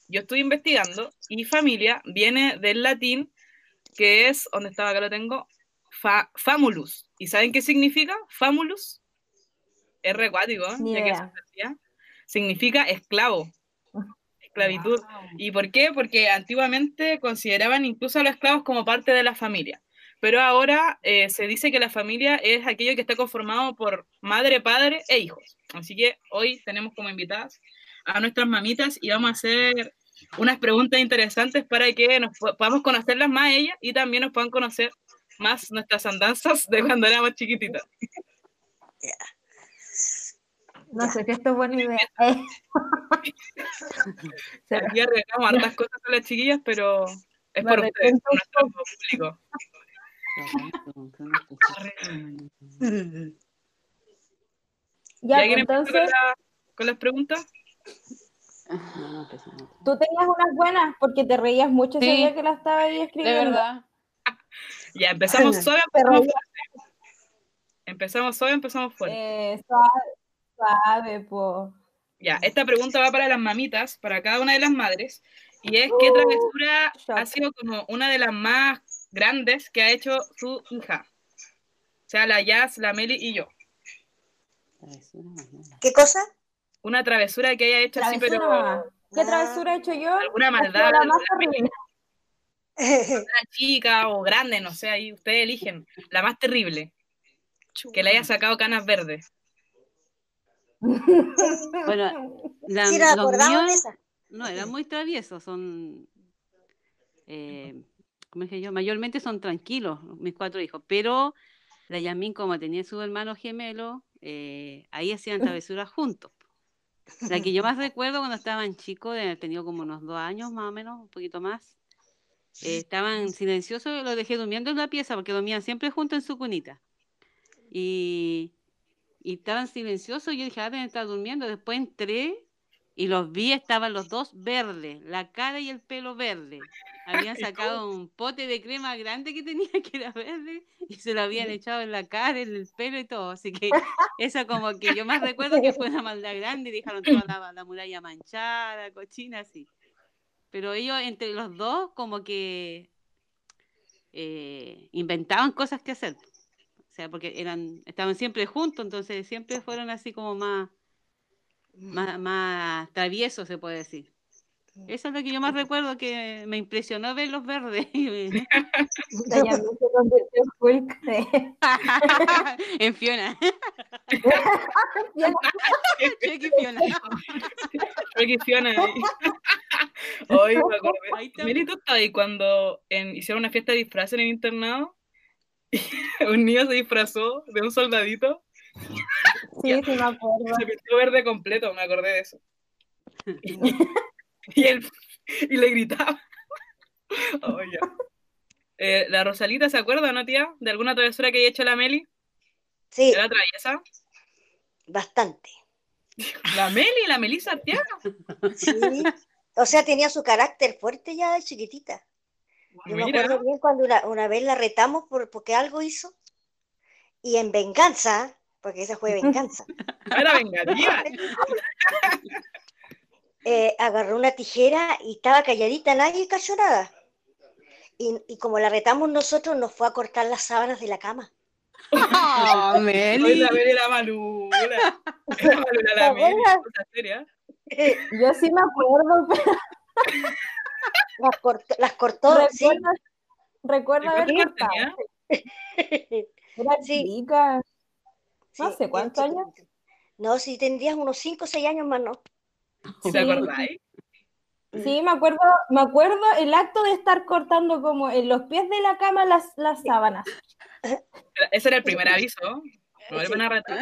Yo estoy investigando y familia viene del latín que es, ¿dónde estaba? Acá lo tengo, fa- famulus. ¿Y saben qué significa? Famulus. Es recuático, ¿eh? Ya que. Significa esclavo, esclavitud. ¿Y por qué? Porque antiguamente consideraban incluso a los esclavos como parte de la familia. Pero ahora eh, se dice que la familia es aquello que está conformado por madre, padre e hijos. Así que hoy tenemos como invitadas a nuestras mamitas y vamos a hacer unas preguntas interesantes para que nos po- podamos conocerlas más a ellas y también nos puedan conocer más nuestras andanzas de cuando éramos chiquititas. No sé si esto es buena idea. [LAUGHS] Eh. Será. [LAUGHS] Aquí arreglamos hartas cosas con las chiquillas, pero es por ustedes, por nuestro público. [LAUGHS] Ya, ¿Y pues, entonces, la- con las preguntas? tú tenías unas buenas porque te reías mucho ese Sí. día que la estaba ahí De escribiendo. verdad. Ya, empezamos [LAUGHS] suave, empezamos fuerte. Empezamos suave, empezamos fuerte. Eh, suave, suave, po. Ya, esta pregunta va para las mamitas, para cada una de las madres, y es Uh, ¿qué travesura shock. ha sido como una de las más grandes que ha hecho su hija? O sea, la Jazz, la Meli y yo. ¿Qué cosa? Una travesura que haya hecho así, Travesura, pero mamá. ¿Qué travesura he hecho yo? alguna maldad, la más una [LAUGHS] chica o grande, no sé, ahí ustedes eligen. La más terrible, que le haya sacado canas verdes. Bueno, la, Sí, nos los míos esa. no eran muy traviesos, son, eh, ¿cómo dije yo? Mayormente son tranquilos mis cuatro hijos, pero la Yasmín, como tenía su hermano gemelo, eh, ahí hacían travesuras juntos. La que yo más [LAUGHS] recuerdo cuando estaban chicos, de haber tenido como unos dos años más o menos, un poquito más, eh, estaban silenciosos y los dejé durmiendo en la pieza porque dormían siempre juntos en su cunita. Y, y estaban silenciosos. Yo dije, ah, deben estar durmiendo. Después entré y los vi, estaban los dos verdes, la cara y el pelo verde. Habían sacado un pote de crema grande que tenía [LAUGHS] que era verde y se lo habían echado en la cara, en el pelo y todo. Así que [LAUGHS] esa como que yo más recuerdo que fue una maldad grande y dejaron toda la, la muralla manchada, cochina, así. Pero ellos entre los dos como que eh, inventaban cosas que hacer. O sea, porque eran, estaban siempre juntos, entonces siempre fueron así como más, más, más traviesos, se puede decir. Eso es lo que yo más recuerdo, que me impresionó ver los verdes. [LAUGHS] Se [LAUGHS] en Fiona. Chucky [LAUGHS] Fiona. Que Fiona. Hoy me acordé. Ahí está. Meli, ¿tú estabas ahí cuando en- hicieron una fiesta de disfraces en el internado? Un niño se disfrazó de un soldadito Sí, sí, me acuerdo. se pintó verde completo, me acordé de eso. Y, él y le gritaba. Oh. Eh, la Rosalita, ¿se acuerda, no, tía? ¿De alguna travesura que haya hecho la Meli? Sí, ¿Era traviesa? bastante. La Meli, la Melissa Arteaga. Sí. O sea, tenía su carácter fuerte ya de chiquitita. Yo me Mira. acuerdo bien cuando una, una vez la retamos por, porque algo hizo. Y en venganza, porque esa fue venganza, era vengativa. [LAUGHS] eh, agarró una tijera y estaba calladita, nadie cayó nada. Y, y como la retamos nosotros, nos fue a cortar las sábanas de la cama. [LAUGHS] Oh, Hoy Meli. la Meli era malula. Era malula la ¿Te Meli. acuerdas? cosa seria. Yo sí me acuerdo, pero [LAUGHS] Las cortó, las cortó sí. recuerdo, recuerdo haber ¿Cuántos años cortado. [LAUGHS] Era Sí. chica. No Sí, sé, ¿cuántos años? No, si tendrías unos 5 o 6 años más, ¿no? [LAUGHS] ¿Sí Sí. ¿Te acordáis? Sí, me acuerdo, me acuerdo el acto de estar cortando como en los pies de la cama las, las sábanas. Ese era el primer aviso. No vuelven a retar.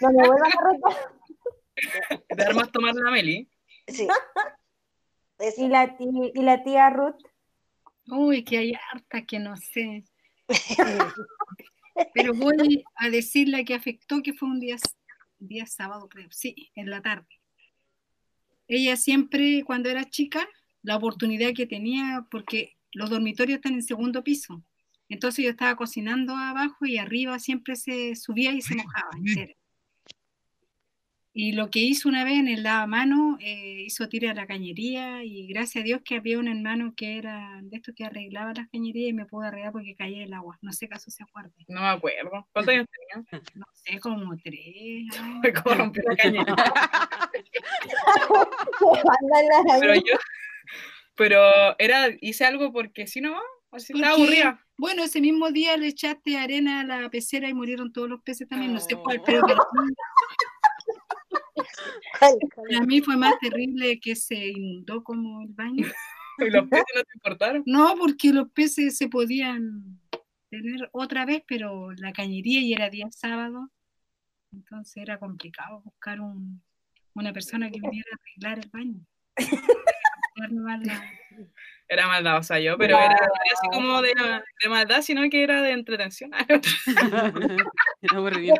No me vuelvan a retar. Te [LAUGHS] armas tomar la Meli. Sí. [LAUGHS] Y la, y, y la tía Ruth. Uy, que hay harta que no sé. Pero voy a decir la que afectó, que fue un día, día sábado, creo. Sí, en la tarde. Ella siempre, cuando era chica, la oportunidad que tenía, porque los dormitorios están en segundo piso. Entonces yo estaba cocinando abajo y arriba siempre se subía y se mojaba [LAUGHS] entera. Y lo que hizo una vez en el lavamano, eh, hizo tira a la cañería y gracias a Dios que había un hermano que era de estos que arreglaba las cañerías y me pudo arreglar porque caía el agua. No sé caso se acuerde. No me acuerdo. ¿Cuántos años tenía? [LAUGHS] No sé, como tres. [LAUGHS] ay. Fue como rompió la cañera. [LAUGHS] Pero yo, pero era, hice algo porque si no, así estaba aburrida. Bueno, ese mismo día le echaste arena a la pecera y murieron todos los peces también. No sé cuál, pero [LAUGHS] para mí, fue más terrible que se inundó como el baño. [LAUGHS] Y los peces no te importaron. No, porque los peces se podían tener otra vez, pero la cañería y era día sábado, entonces era complicado buscar un, una persona que viniera a arreglar el baño. [LAUGHS] Era maldad, o sea, yo, pero era, así como de, de maldad, sino que era de entretención. Era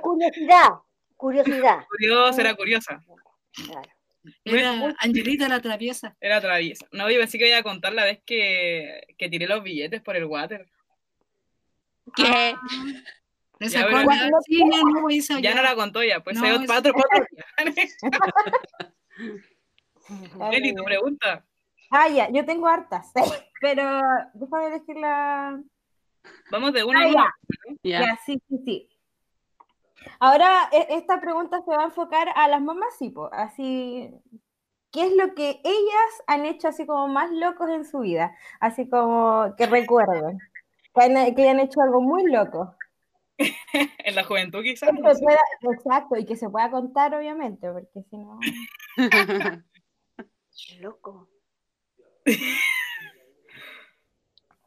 curiosidad. Curiosidad. [LAUGHS] Curiosa, era curiosa. Claro. Era Angelita la traviesa. Era traviesa. No, yo pensé que iba a contar la vez que, que tiré los billetes por el water. ¿Qué? Le Ya, no hizo Ya no la contó ya, pues No, hay cuatro. Nelly, [LAUGHS] tu pregunta. Ah, ya, yo tengo hartas, [LAUGHS] pero déjame elegir la... Vamos de una Ah, en una. Ya. Ya, sí, sí, sí. Ahora, e- esta pregunta se va a enfocar a las mamás, sí, po, así, ¿qué es lo que ellas han hecho así como más locos en su vida? Así como que recuerden, que, han- que hayan hecho algo muy loco. [LAUGHS] En la juventud quizás. Que no se sé. pueda- exacto, y que se pueda contar, obviamente, porque si no... [LAUGHS] Loco. [LAUGHS]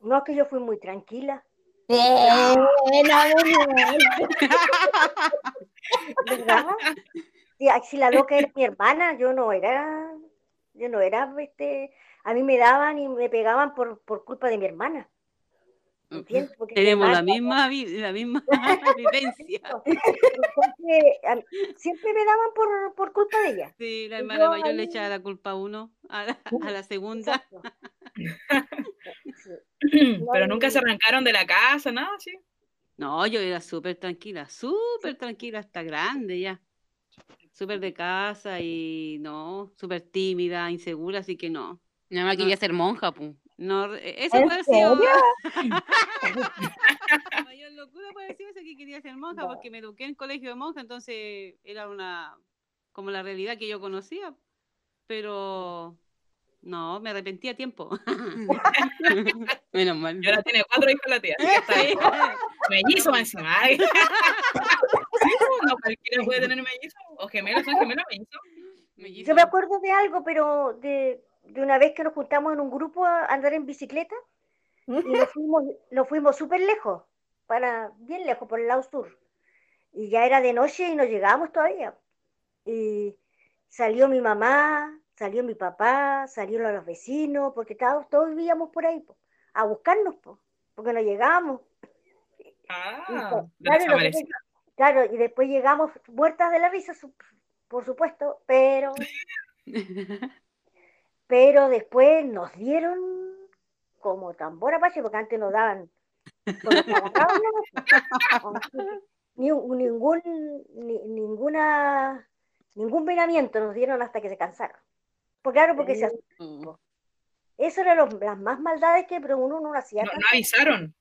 No, es que yo fui muy tranquila. Eh, no, si la loca era mi hermana, yo no era, yo no era, este, a mí me daban y me pegaban por, por culpa de mi hermana. ¿Entiendes? Porque Tenemos la misma, la misma [LAUGHS] vivencia. Entonces, siempre me daban por, por culpa de ella. Sí, la hermana yo mayor le echaba la culpa a uno, a la, a la segunda. [LAUGHS] [CLEARS THROAT] Pero nunca se arrancaron de la casa, nada, sí. No, yo era súper tranquila, súper tranquila, hasta grande ya. Súper de casa y no, súper tímida, insegura, así que no. Nada más quería ser monja, pues. No, e- eso ¿En puede haber sido. serio? [LAUGHS] La mayor locura puede haber sido que quería ser monja, porque me eduqué en colegio de monja, entonces era una como la realidad que yo conocía. Pero no, me arrepentí a tiempo. [LAUGHS] Menos mal. Y ahora tiene cuatro hijos la tía. [LAUGHS] Mellizo encima. [LAUGHS] No cualquiera puede tener mellizo. O gemelos, son gemelos mellizos. Mellizo. Yo me acuerdo de algo, pero de, de una vez que nos juntamos en un grupo a andar en bicicleta y nos fuimos, nos fuimos súper lejos, para bien lejos, por el lado sur. Y ya era de noche y no llegábamos todavía. Y salió mi mamá, salió mi papá, salieron los vecinos, porque estábamos, todos vivíamos por ahí, po, a buscarnos, po, porque no llegábamos. Ah, Claro, y claro, después llegamos muertas de la risa, su- por supuesto, pero [LAUGHS] pero después nos dieron como tambor apache, porque antes nos daban ni, ningún ni- ninguna ningún venamiento nos dieron hasta que se cansaron. Pues claro, porque se Mm. eso eran los- las más maldades que pero uno no hacía. No, avisaron.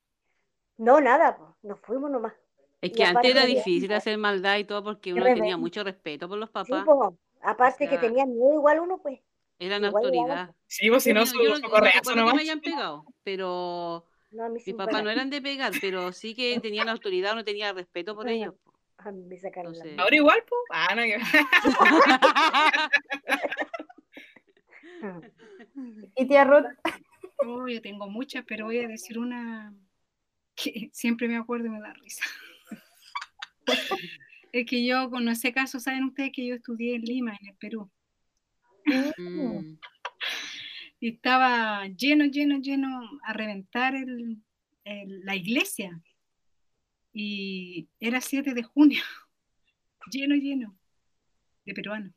No, nada, pues, nos fuimos nomás. Es Y que antes era difícil hacer maldad y todo porque uno rebelde. tenía mucho respeto por los Sí, papás. pues, aparte O que sea, tenían miedo igual uno, pues. Eran autoridad. Sí, pues si no, su, no- yo su no- me hayan pegado, pero No, a mí sí mis papás no eran de pegar, pero sí que [LAUGHS] tenían autoridad, uno tenía respeto por ellos. po. A mí me sacaron la Entonces- Ahora igual, pues. Ah, no. [LAUGHS] [LAUGHS] [LAUGHS] Y tía Ruth, Oh, yo tengo muchas, pero voy a decir una que siempre me acuerdo y me da risa. [LAUGHS] Es que yo, con ese caso, saben ustedes que yo estudié en Lima, en el Perú, Mm. y estaba lleno, lleno, lleno a reventar el- el- la iglesia. Y era 7 de junio, [LAUGHS] lleno, lleno de peruanos.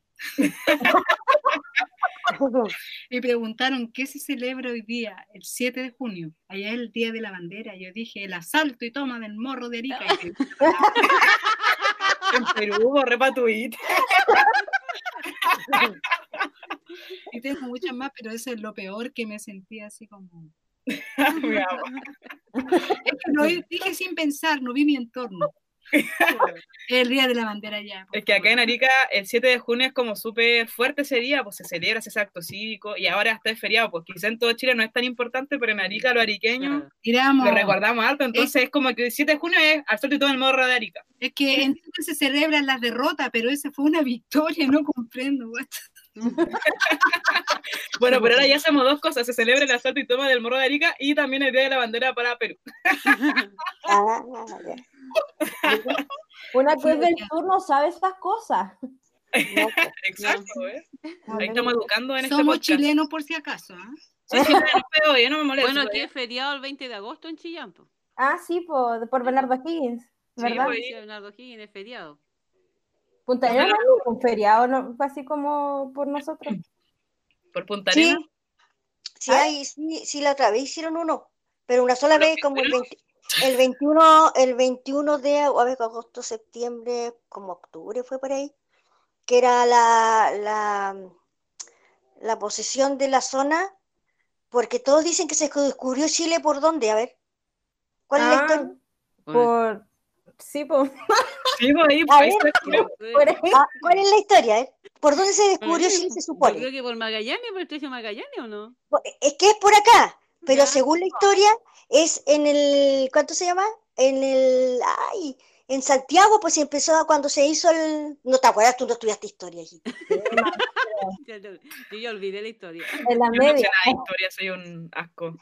[LAUGHS] Me preguntaron qué se celebra hoy día, el 7 de junio. Allá es el día de la bandera. Yo dije el asalto y toma del morro de Arica. Y, [LAUGHS] en Perú, borré patuita. [LAUGHS] y tengo muchas más, pero eso es lo peor que me sentí así como. Es que lo dije sin pensar, no vi mi entorno. El día de la bandera ya. Es que acá en. Arica el 7 de junio es como súper fuerte ese día, pues se celebra ese acto cívico y ahora hasta es feriado, pues quizá en todo Chile no es tan importante, pero en Arica los ariqueños Claro. Lo recordamos harto, entonces es como que el 7 de junio es al sol y todo el morro de Arica. Es que entonces se celebran las derrotas, pero esa fue una victoria, no comprendo. what. [LAUGHS] Bueno, pero ahora ya hacemos dos cosas, se celebra el asalto y toma del morro de Arica y también el día de la bandera para Perú. [LAUGHS] Una que es del sur no sabe estas cosas. No, Exacto, ¿eh? Ahí estamos educando en este Somos podcast. chilenos por si acaso. yo no me molesto. Bueno, ¿eh? aquí es feriado el 20 de agosto en Chillán. po. Ah, sí, por, por Bernardo Higgins, Sí, ¿verdad? pues. Sí, Leonardo Higgins es feriado. Punta Arenas no es un feriado, no, así como por nosotros. por Punta Sí. Arenas. Sí, hay, sí, sí, la otra vez hicieron uno, pero una sola ¿Lo vez como el hicieron? 20, el 21, el 21 de a ver, agosto, septiembre, como octubre fue por ahí, que era la, la, la posesión de la zona, porque todos dicen que se descubrió Chile por dónde, a ver. ¿Cuál es la Ah, historia? Por. Sí, por. [LAUGHS] Sí, ahí, por ahí. Ah, ¿Cuál es la historia? eh? ¿Por dónde se descubrió Chile, se Yo supone? creo que por Magallanes, por el estrecho Magallanes, ¿o no? Es que es por acá, pero Ya. según la historia es en el, ¿cuánto se llama? En el, ay, en Santiago, pues empezó cuando se hizo el, no te acuerdas, tú no estudiaste historia, hijita. [LAUGHS] Yo ya olvidé la historia. En la Yo no sé nada de historia, soy un asco.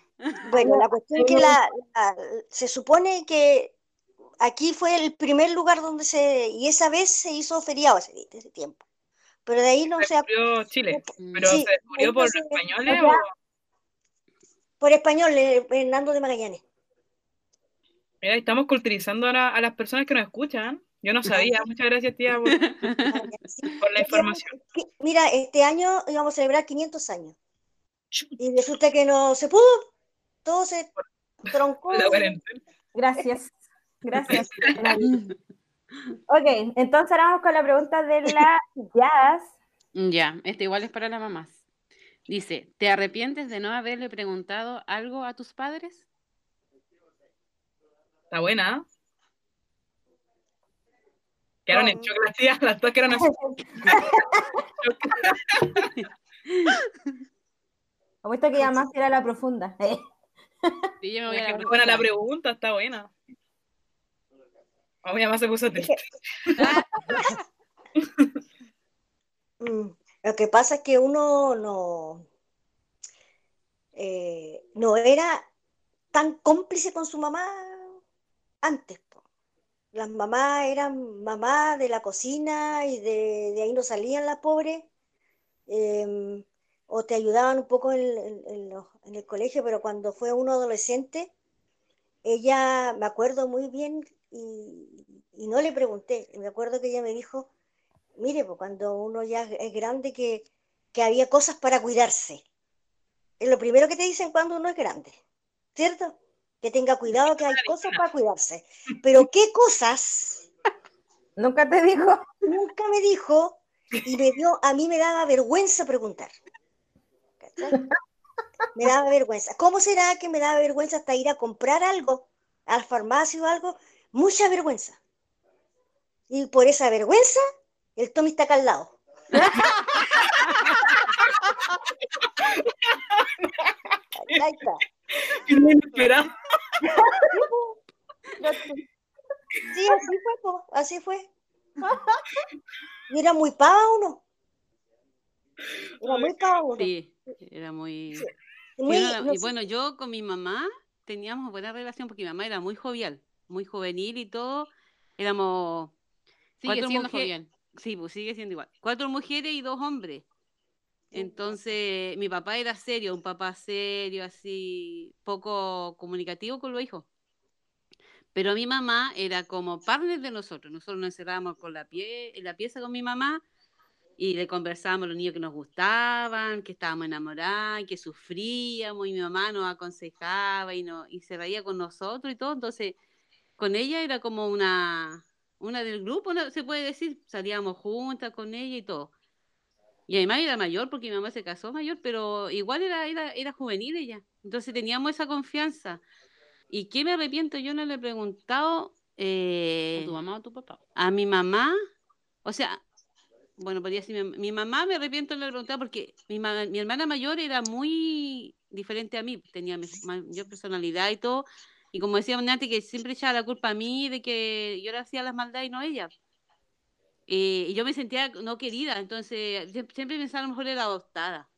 Bueno, la cuestión es que la, [LAUGHS] la- se supone que aquí fue el primer lugar donde se, y esa vez se hizo feriado ese, ese tiempo. Pero de ahí no Se se, descubrió Chile, Mm. pero Sí, se descubrió por entonces, españoles o por español, eh, Hernando de Magallanes. Mira, estamos culturizando ahora a las personas que nos escuchan. Yo no sabía. Muchas gracias, tía, por, Sí. [LAUGHS] por la Este información. Mira, este año íbamos a celebrar 500 años. Y resulta que no se pudo. Todo se troncó. La. Gracias. Gracias. [LAUGHS] Ok, entonces ahora vamos con la pregunta de la [LAUGHS] Jazz. Ya, este igual es para las mamás. Dice, ¿te arrepientes de no haberle preguntado algo a tus padres? Está buena. ¿eh? Quedaron en shock las tías, las dos quedaron así. [LAUGHS] Apuesto que ya más era la profunda. Eh, [LAUGHS] Sí, yo me voy a la Está buena la pregunta, está buena. Oh, mi mamá se puso triste. [LAUGHS] Lo que pasa es que uno no, eh, no era tan cómplice con su mamá antes. Las mamás eran mamás de la cocina y de, de ahí no salían las pobres. em, o te ayudaban un poco en, en- el colegio, pero cuando fue uno adolescente, ella, me acuerdo muy bien, y no le pregunté, me acuerdo que ella me dijo, mire, pues cuando uno ya es grande, que, que había cosas para cuidarse. Es lo primero que te dicen cuando uno es grande, ¿cierto? Que tenga cuidado, que hay cosas para cuidarse. Pero ¿qué cosas? [LAUGHS] Nunca te dijo. Nunca me dijo y me dio, a mí me daba vergüenza preguntar. ¿Cachai? Me daba vergüenza. ¿Cómo será que me daba vergüenza hasta ir a comprar algo al farmacia o algo? Mucha vergüenza. Y por esa vergüenza, el Tommy está acá al lado. Ahí está. Inesperado. Sí, así fue, po, así fue. Y era muy pava uno. Era muy pava uno. Sí, era muy... Sí. Y Muy- bueno, no y bueno, yo con mi mamá teníamos buena relación porque mi mamá era muy jovial, muy juvenil y todo. Éramos Sigue cuatro siendo mujeres. jovial. Sí, pues sigue siendo igual. Cuatro mujeres y dos hombres. Entonces, mi papá era serio, un papá serio, así, poco comunicativo con los hijos. Pero mi mamá era como partner de nosotros. Nosotros nos encerrábamos con la pie, en la pieza con mi mamá y le conversábamos a los niños que nos gustaban, que estábamos enamorados, que sufríamos, y mi mamá nos aconsejaba y, no, y se reía con nosotros y todo. Entonces, con ella era como una, una del grupo, ¿no? se puede decir. Salíamos juntas con ella y todo. Y además era mayor porque mi mamá se casó mayor, pero igual era, era, era juvenil ella. Entonces teníamos esa confianza. ¿Y qué me arrepiento? Yo no le he preguntado eh, ¿A tu mamá o a tu papá? a mi mamá, o sea, bueno, podría decir, mi, mi mamá me arrepiento de no le preguntar porque mi, mi hermana mayor era muy diferente a mí, tenía mayor personalidad y todo, y como decía antes, que siempre echaba la culpa a mí de que yo le hacía las maldades y no a ella. Eh, y yo me sentía no querida, entonces sie- siempre pensaba a lo mejor era adoptada.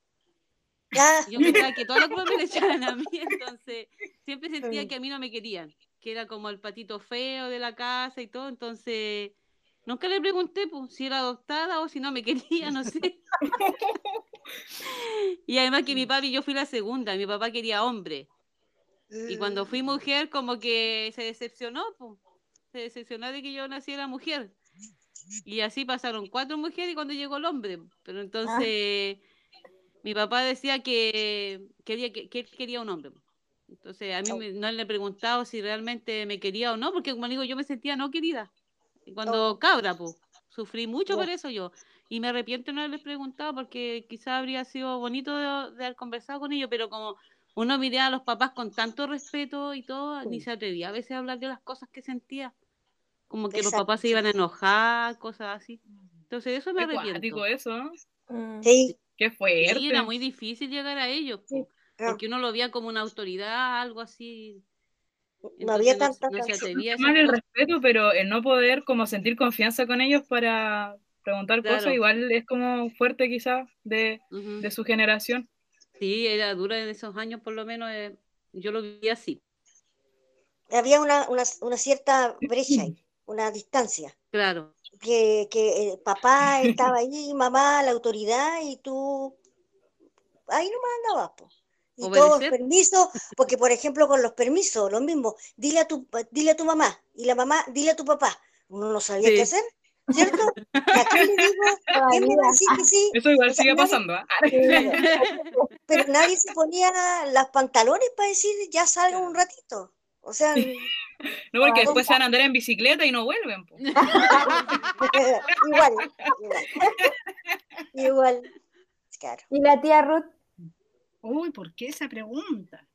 ah, Yo pensaba que toda la culpa me la [LAUGHS] echaban a mí, entonces siempre sentía que a mí no me querían, que era como el patito feo de la casa y todo, entonces nunca le pregunté pues, si era adoptada o si no me quería, no sé. [LAUGHS] [LAUGHS] Y además que mi papi, yo fui la segunda, mi papá quería hombre. Y cuando fui mujer, como que se decepcionó, pues. Se decepcionó de que yo naciera mujer. Y así pasaron cuatro mujeres y cuando llegó el hombre. Pero entonces mi papá decía que quería que, que quería un hombre. Entonces, a mí Oh. me- no le he preguntado si realmente me quería o no, porque como digo, yo me sentía no querida. Cuando Oh. cabra, pues, sufrí mucho Ya. por eso yo. Y me arrepiento no haberles preguntado porque quizás habría sido bonito de, de haber conversado con ellos, pero como uno miraba a los papás con tanto respeto y todo, ni Sí. se atrevía a veces a hablar de las cosas que sentía. Como que los Exacto, papás se sí. iban a enojar, cosas así. Entonces, eso me arrepiento. eso, ¿no? Mm. Sí, Qué Sí, fuerte. era muy difícil llegar a ellos, Sí, porque uno lo veía como una autoridad, algo así. no había Entonces no, tanta no a Mal el cosas. respeto, pero el no poder como sentir confianza con ellos para preguntar cosas, Claro. igual es como fuerte quizás de, Ujú. de su generación. Sí, era dura en esos años, por lo menos eh, yo lo vi así. Había una, una, una cierta brecha ahí, [CLEARS THROAT] una distancia. Claro, Que, que el papá estaba ahí, mamá, la autoridad, y tú ahí nomás andabas, po. Y todos los permisos, porque por ejemplo con los permisos, lo mismo, dile a tu, dile a tu mamá, y la mamá, dile a tu papá. Uno no sabía Sí. qué hacer, ¿cierto? ¿Y a quién le digo? ¿Quién me va a decir que sí? Eso igual O sea, sigue nadie- pasando. ¿ah? [LAUGHS] Pero nadie se ponía los pantalones para decir ya salga un ratito. O sea, [LAUGHS] No, porque después se van a andar en bicicleta y no vuelven. po. [LAUGHS] igual, igual. Igual. Claro. ¿Y la tía Ruth? Uy, ¿por qué esa pregunta?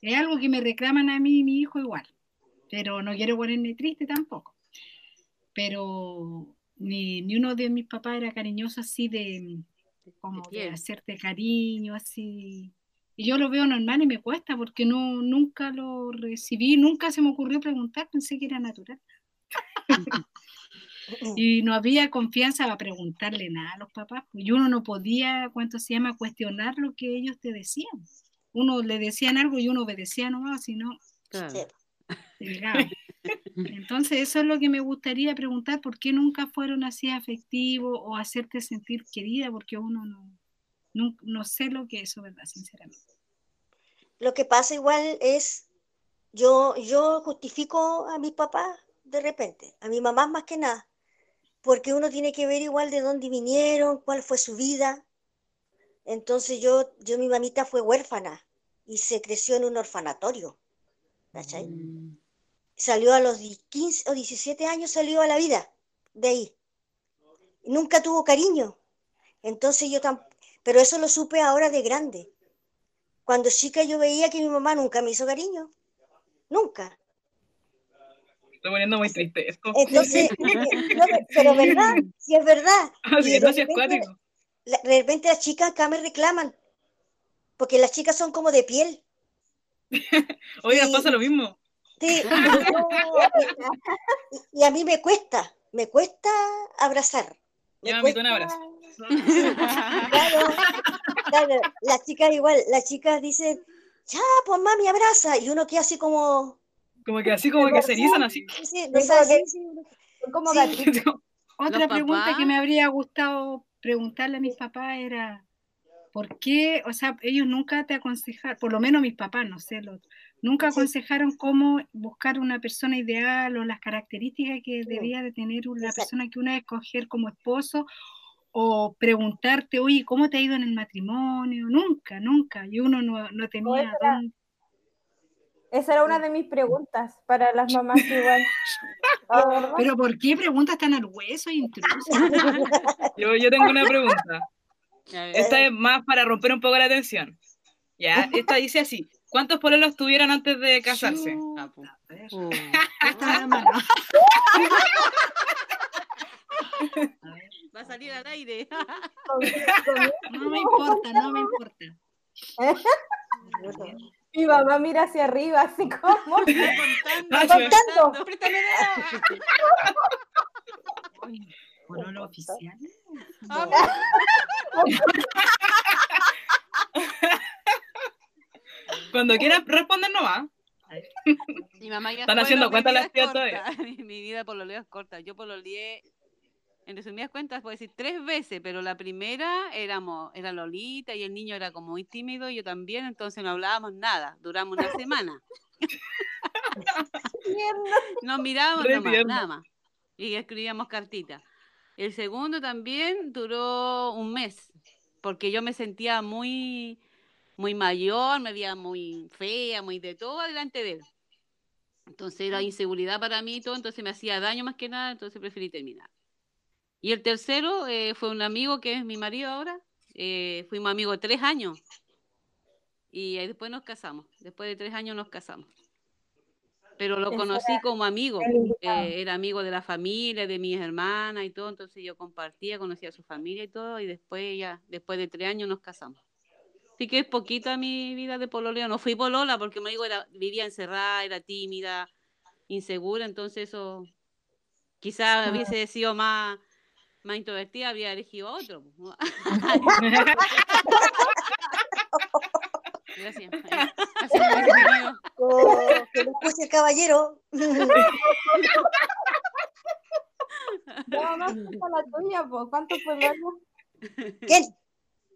Es algo que me reclaman a mí y mi hijo igual, pero no quiero ponerme triste tampoco. Pero ni, ni uno de mis papás era cariñoso así de, como de hacerte cariño, así. Y yo lo veo normal y me cuesta porque no, nunca lo recibí, nunca se me ocurrió preguntar, pensé que era natural. [LAUGHS] Y no había confianza para preguntarle nada a los papás, pues, y uno no podía, ¿cuánto se llama?, cuestionar lo que ellos te decían. Uno le decían algo y uno obedecía nomás, si no, claro. Llegaba. [LAUGHS] Entonces, eso es lo que me gustaría preguntar, ¿por qué nunca fueron así afectivos o hacerte sentir querida? Porque uno no, no, no sé lo que es eso, ¿verdad? Sinceramente. Lo que pasa igual es, yo, yo justifico a mis papás de repente, a mi mamá más que nada, porque uno tiene que ver igual de dónde vinieron, cuál fue su vida. Entonces yo, yo mi mamita fue huérfana y se creció en un orfanatorio. ¿cachai? Mm, Salió a los 15 o 17 años, salió a la vida de ahí. Nunca tuvo cariño. Entonces yo tam- pero eso lo supe ahora de grande. Cuando chica yo veía que mi mamá nunca me hizo cariño. Nunca. Estoy poniendo muy triste esto. Entonces, [LAUGHS] [LAUGHS] no, pero verdad, sí es verdad. Así que de repente, la- de repente las chicas acá me reclaman, porque las chicas son como de piel. [LAUGHS] Oiga, y- pasa lo mismo. Sí, [LAUGHS] y, a mí me cuesta, me cuesta abrazar. Me un cuesta- abrazo. Claro, claro, las chicas igual, las chicas dicen, ya, pues mami, abraza, y uno queda así como, Como que así, como que se erizan así. sí, sí, no Sí, sabe, como sí, Sí. Otra pregunta papás- que me habría gustado preguntarle a mis papás era, ¿por qué? O sea, ellos nunca te aconsejaron, por lo menos mis papás, no sé, los, nunca aconsejaron cómo buscar una persona ideal o las características que debía de tener una Exacto. persona que uno va a escoger como esposo o preguntarte, oye, ¿cómo te ha ido en el matrimonio? Nunca, nunca. Y uno no, no tenía era- dónde- Esa era una de mis preguntas para las mamás igual. [LAUGHS] Pero ¿por qué preguntas tan al hueso y intrusas? [LAUGHS] Yo, yo tengo una pregunta. Esta es más para romper un poco la tensión. Ya, esta dice así: ¿Cuántos pololos tuvieron antes de casarse? ah, po. A ver, Uh, ver. va a salir al aire. No me importa, no me importa. Mi mamá mira hacia arriba, así como. Ah, contando. ¿Pololo oficial? [LAUGHS] Cuando quieran responder nomás. [LAUGHS] Mi mamá ya Están haciendo no, cuentas las tías todavía. [LAUGHS] Mi, mi vida por lo es corta. Yo pololeé, en resumidas cuentas, puedo decir tres veces, pero la primera éramos, era Lolita y el niño era como muy tímido, y yo también, entonces no hablábamos nada. Duramos una semana. Nos mirábamos nomás, nada más. Y escribíamos cartitas. El segundo también duró un mes, porque yo me sentía muy muy mayor, me veía muy fea, muy de todo delante de él. Entonces era inseguridad para mí y todo, entonces me hacía daño más que nada, entonces preferí terminar. Y el tercero eh, fue un amigo que es mi marido ahora, eh, fuimos amigos tres años y ahí después nos casamos, después de tres años nos casamos. Pero lo conocí como amigo, eh, era amigo de la familia, de mis hermanas y todo, entonces yo compartía, conocía a su familia y todo, y después ya, después de tres años nos casamos. Así que es poquita mi vida de pololeo. No fui polola porque me digo, era, vivía encerrada, era tímida, insegura, entonces eso quizás hubiese sido más, más introvertida, habría elegido a otro. Gracias. Hubiese tenido. Oh, que lo escuche el caballero. No, no, la tuya, po. ¿Cuántos pololos? ¿Quién?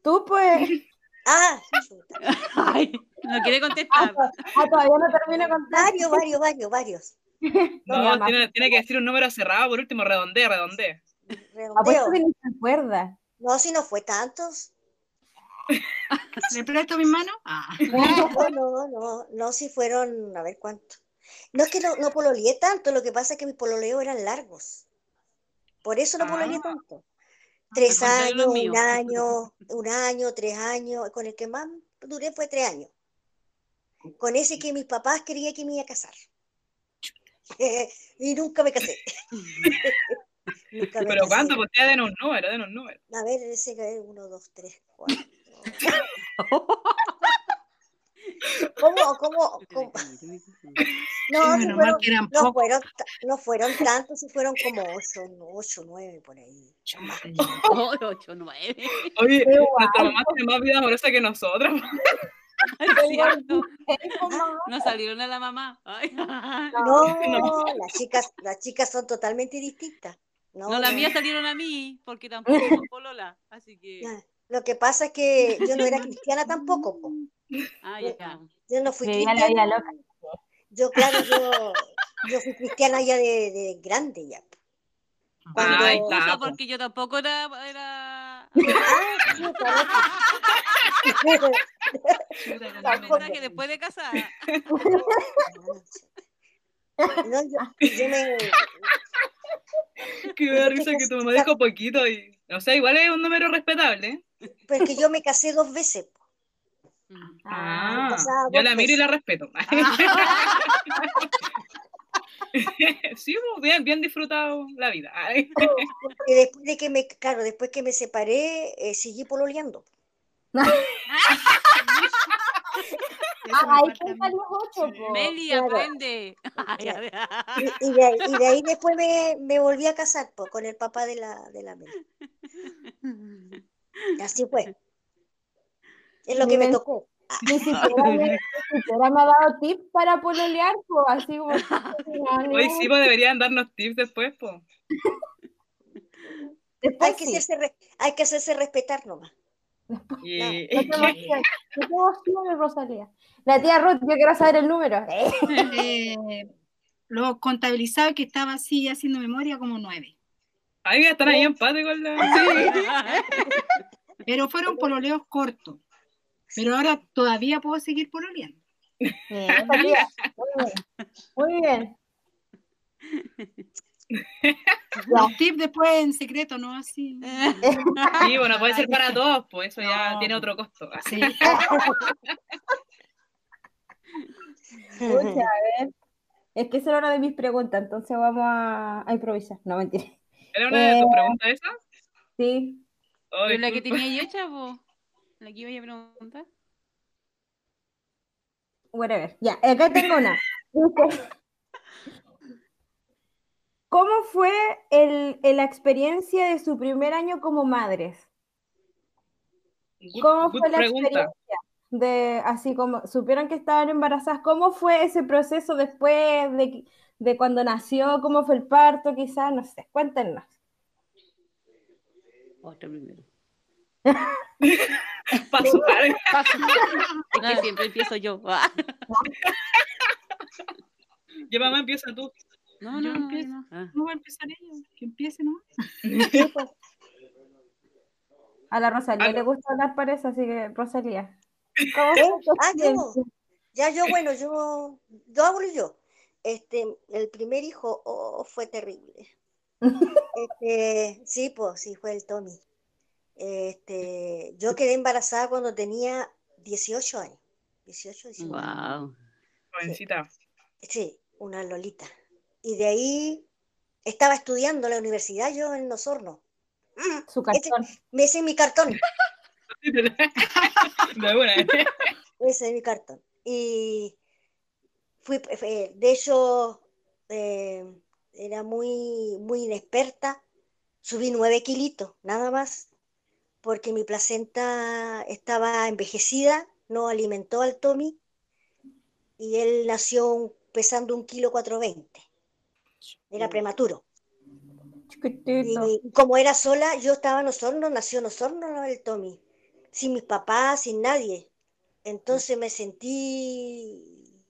Tú, pues. Ah. [LAUGHS] Ay, no quiere contestar. Ah, todavía no termino de contar. varios, varios, varios, varios. No, tiene, tiene que decir un número cerrado, por último, redondee. Apuesto Redondeo. que ni se acuerda. No, si no fue tantos. ¿Le presto mi mano? Ah. [LAUGHS] No, no, no, no, si fueron, a ver cuánto. No es que no, no pololeé tanto, lo que pasa es que mis pololeos eran largos. Por eso no pololeé Ah. tanto. Tres años, un año, un año, tres años. Con el que más duré fue tres años. Con ese que mis papás querían que me iba a casar. [LAUGHS] y nunca me casé. [LAUGHS] Nunca me Pero casé. ¿cuánto? Pues ya den un número, den un número. A ver, ese que es uno, dos, tres, cuatro. [LAUGHS] ¿Cómo, cómo, cómo? [LAUGHS] No, Sí, si fueron, que eran no, fueron, ta- no fueron tantos, si fueron como ocho, ocho, nueve por ahí. Oh, [LAUGHS] ocho, nueve. Oye, nuestra mamá tiene más vida amorosa que nosotras. [LAUGHS] Más. No salieron a la mamá. Ay. No, las chicas, las chicas son totalmente distintas. No, No, las no. mías salieron a mí, porque tampoco son polola. Así que. Lo que pasa es que yo no era cristiana tampoco. Ah, ya. Yo no fui la cristiana. vida loca. Yo, claro, yo, yo fui cristiana ya de, de grande ya. Cuando- Excusa, está, po. porque yo tampoco era. era... Ah, mensaje después de. No, yo, yo me, Que me da risa que tu mamá dijo poquito y. O sea, igual es un número respetable. ¿eh? pero es que yo me casé dos veces. Ah, casada yo la miro y la respeto. [LAUGHS] sí, pues, bien, bien disfrutado la vida. Y después de que me, claro, después que me separé, eh, seguí pololeando. Ah, ahí cuentan los ocho. Meli, claro. aprende. Ay, [LAUGHS] Y, de, ahí, y de ahí después me, me volví a casar po, con el papá de la, de la Meli. Así fue. Es lo que me Miren. tocó. Ni siquiera me, ni siquiera me ha dado tips para pololear, pues así como. Hoy sí, pues deberían darnos tips después, pues. [LAUGHS] Después Hay que, sí. hacerse, re- hay que hacerse respetar nomás. Y... No [LAUGHS] no emociones, Rosalía. La tía Ruth, yo quiero saber el número. [LAUGHS] Eh, lo contabilizaba que estaba así haciendo memoria como nueve. Ay, están ahí en empate con la. Pero fueron pololeos cortos. Pero ahora todavía puedo seguir pololeando. Muy bien. Muy bien. Los tips después en secreto, no así. [LAUGHS] Sí, bueno, puede ser para todos, pues eso ya No. tiene otro costo. Sí. [LAUGHS] Escucha, a ver. Es que esa era una de mis preguntas, entonces vamos a, a improvisar. No, mentira. ¿Era una de tus Eh, preguntas esa? Sí. Ay, Pero la que tenía yo, chavo. La que iba a preguntar. Whatever. Ya, acá tengo una. [LAUGHS] ¿Cómo fue el, el- la experiencia de su primer año como madres? ¿Cómo good fue la pregunta. experiencia? De, así como supieron que estaban embarazadas, ¿cómo fue ese proceso después de, de cuando nació? ¿Cómo fue el parto? Quizás, no sé, cuéntenos. Otra primero. [LAUGHS] [LAUGHS] Paso. Ay, [LAUGHS] Es que siempre empiezo yo. Ah. [LAUGHS] Ya mamá empieza tú. No, no, empiezo. no. Ah. No va a empezar ella, que empiece, ¿no? Sí, pues. A la Rosalía Aló. le gusta hablar para eso, así que Rosalía. ¿Cómo ¿Eh? Ah, yo. Ya yo, bueno, yo, yo hablo yo. Este, el primer hijo oh, fue terrible. Este, sí, pues, sí, fue el Tommy. Este, yo quedé embarazada cuando tenía 18 años. 18, 19. Wow. Jovencita. Sí, una Lolita. Y de ahí estaba estudiando en la universidad yo en Osorno. Mm, Su cartón. ese es mi cartón. [LAUGHS] De una. Ese es mi cartón. Y fui, eh, de hecho, eh, era muy, muy inexperta. Subí nueve kilitos, nada más, porque mi placenta estaba envejecida, no alimentó al Tommy, y él nació pesando un kilo cuatro veinte. Era prematuro. Y como era sola, yo estaba en Osorno, nació en Osorno el Tommy, sin mis papás, sin nadie. Entonces me sentí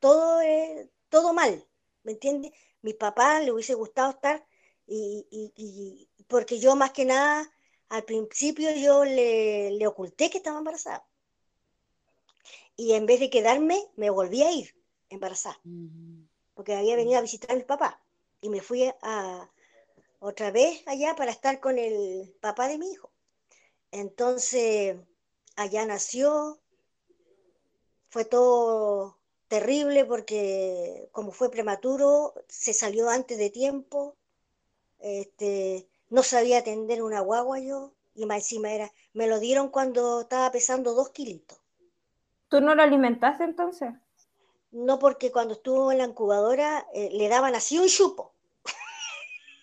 todo, eh, todo mal, ¿me entiendes? Mis papás le hubiese gustado estar, y, y- y- porque yo más que nada, al principio yo le, le oculté que estaba embarazada. Y en vez de quedarme, me volví a ir embarazada. Porque había venido a visitar a mi papá y me fui a otra vez allá para estar con el papá de mi hijo. Entonces, allá nació, fue todo terrible porque como fue prematuro, se salió antes de tiempo, este, no sabía atender una guagua yo, y más encima era, me lo dieron cuando estaba pesando dos kilitos. ¿Tú no lo alimentaste entonces? No porque cuando estuvo en la incubadora eh, le daban así un chupo.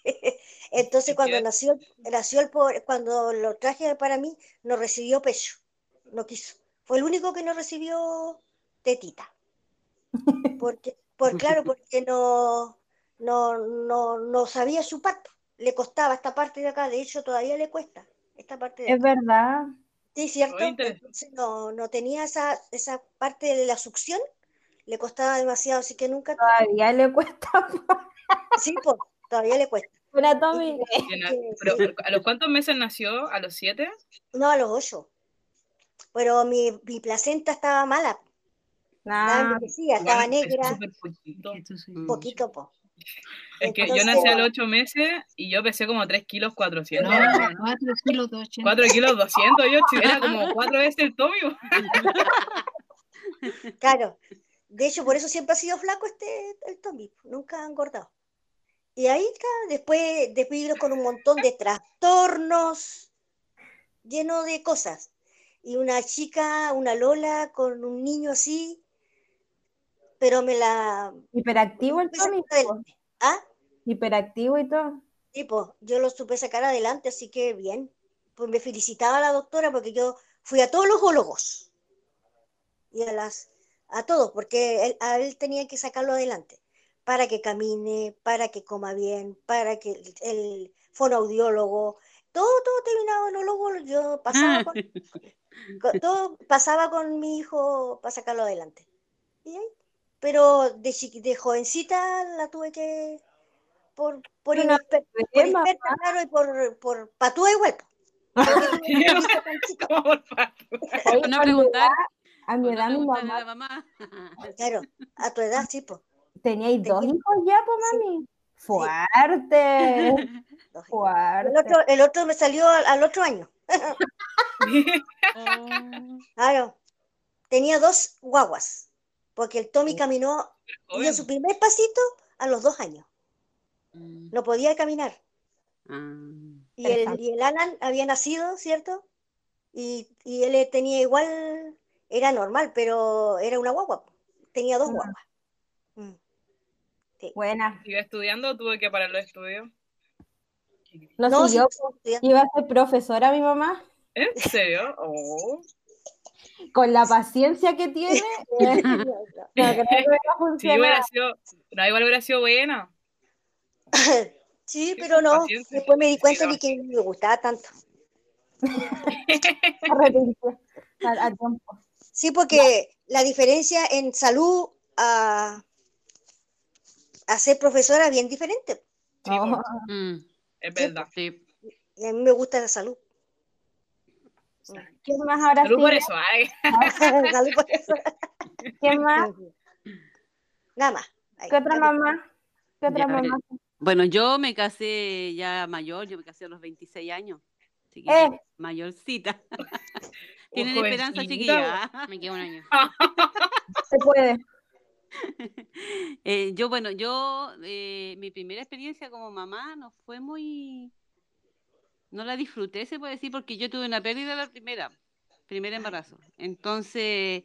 [LAUGHS] Entonces ¿Y cuando qué? nació, nació el pobre, cuando lo traje para mí, no recibió pecho, no quiso. Fue el único que no recibió tetita. [LAUGHS] Porque, por claro, porque no, no, no, no sabía chupar. Le costaba esta parte de acá, de hecho todavía le cuesta esta parte de Es acá. verdad. Sí, ¿cierto? No, no tenía esa, esa parte de la succión, le costaba demasiado, así que nunca, Todavía le cuesta. [LAUGHS] sí, pues, todavía le cuesta. Una Tommy. Bien, a- Sí, Pero, sí. ¿a los cuántos meses nació? ¿A los siete? No, a los ocho. Pero mi, mi placenta estaba mala, estaba Nah, envejecida, estaba Igual es negra, poquito. poquito, po. Es que yo Entonces- nací a los ocho meses y yo pesé como 3 kilos 400. No, 4 kilos 280. 4 kilos 200, yo era como [LAUGHS] cuatro veces el Tommy. [LAUGHS] Claro. De hecho, por eso siempre ha sido flaco este el Tommy, nunca ha engordado. Y ahí está, después, después con un montón de trastornos, lleno de cosas. Y una chica, una Lola, con un niño así, pero me la... hiperactivo el Tommy. ¿Ah? Hiperactivo y todo. Sí, pues, yo lo supe sacar adelante, así que bien. Pues me felicitaba a la doctora porque yo fui a todos los ólogos y a las a todos, porque él, a él tenía que sacarlo adelante para que camine, para que coma bien, para que el, el fonoaudiólogo, todo, todo terminado en ólogos, yo pasaba con, con- todo pasaba con mi hijo para sacarlo adelante. Y ahí, pero de, de jovencita la tuve que por, por, Una inexper- por bebé, mamá. experta, claro, y por, por patúa igual. [LAUGHS] por No a mi preguntar, edad- A mi por no edad, mi mamá la mamá. Claro, a tu edad, sí, pues. teníais dos hijos ya, pues mami. Fuerte. [LAUGHS] dos hijos. El Fuerte. otro, el otro me salió al, al otro año. [LAUGHS] Claro, tenía dos guaguas, porque el Tommy caminó, dio Joven. su primer pasito a los dos años. Mm. No podía caminar. Ah. Y el, y el Alan había nacido, ¿cierto? Y, y él tenía igual, era normal, pero era una guagua. Tenía dos guaguas. Mm. Buena. ¿Iba estudiando o tuve que parar los estudios? No, No, sí, estudiando. Iba a ser profesora mi mamá. ¿En serio? Oh. Con la paciencia que tiene, [LAUGHS] eh, no creo que va a Sí, funcionar. hubiera sido, no, igual hubiera sido buena. Sí, pero no. Paciencia, Después me di cuenta ni que me gustaba tanto. [LAUGHS] Arrepentió a, a tiempo. Sí, porque la diferencia en salud a, a ser profesora es bien diferente. Sí, Oh, Mm. es verdad. Sí. Y a mí me gusta la salud. ¿Quién más ahora Salud sí? por eso, ay. [LAUGHS] Salud por eso. [LAUGHS] ¿Quién más? Nada más. Ahí, ¿Qué otra salud. mamá? ¿Qué otra Ya, mamá? Bueno, yo me casé ya mayor, yo me casé a los 26 años. Así que Eh. mayorcita. [LAUGHS] Tienen Oh, esperanza, chiquilla. Me queda un año. Se puede. Eh, yo, bueno, yo, eh, mi primera experiencia como mamá no fue muy, no la disfruté, se puede decir, porque yo tuve una pérdida la primera, primer embarazo. Entonces,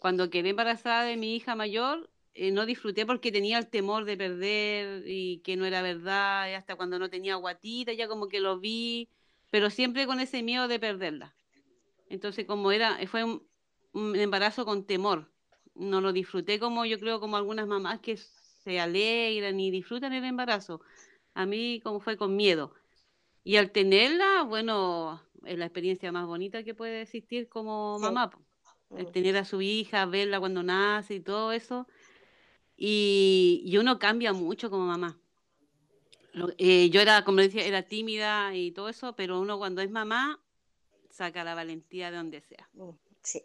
cuando quedé embarazada de mi hija mayor, eh, no disfruté porque tenía el temor de perder y que no era verdad, hasta cuando no tenía guatita, ya como que lo vi, pero siempre con ese miedo de perderla. Entonces, como era, fue un, un embarazo con temor no lo disfruté como yo creo como algunas mamás que se alegran y disfrutan el embarazo. A mí como fue con miedo. Y al tenerla, bueno, es la experiencia más bonita que puede existir como Sí. mamá. El tener a su hija, verla cuando nace y todo eso. Y, y uno cambia mucho como mamá. Lo- eh, yo era, como decía, era tímida y todo eso, pero uno cuando es mamá saca la valentía de donde sea. Mm, Sí,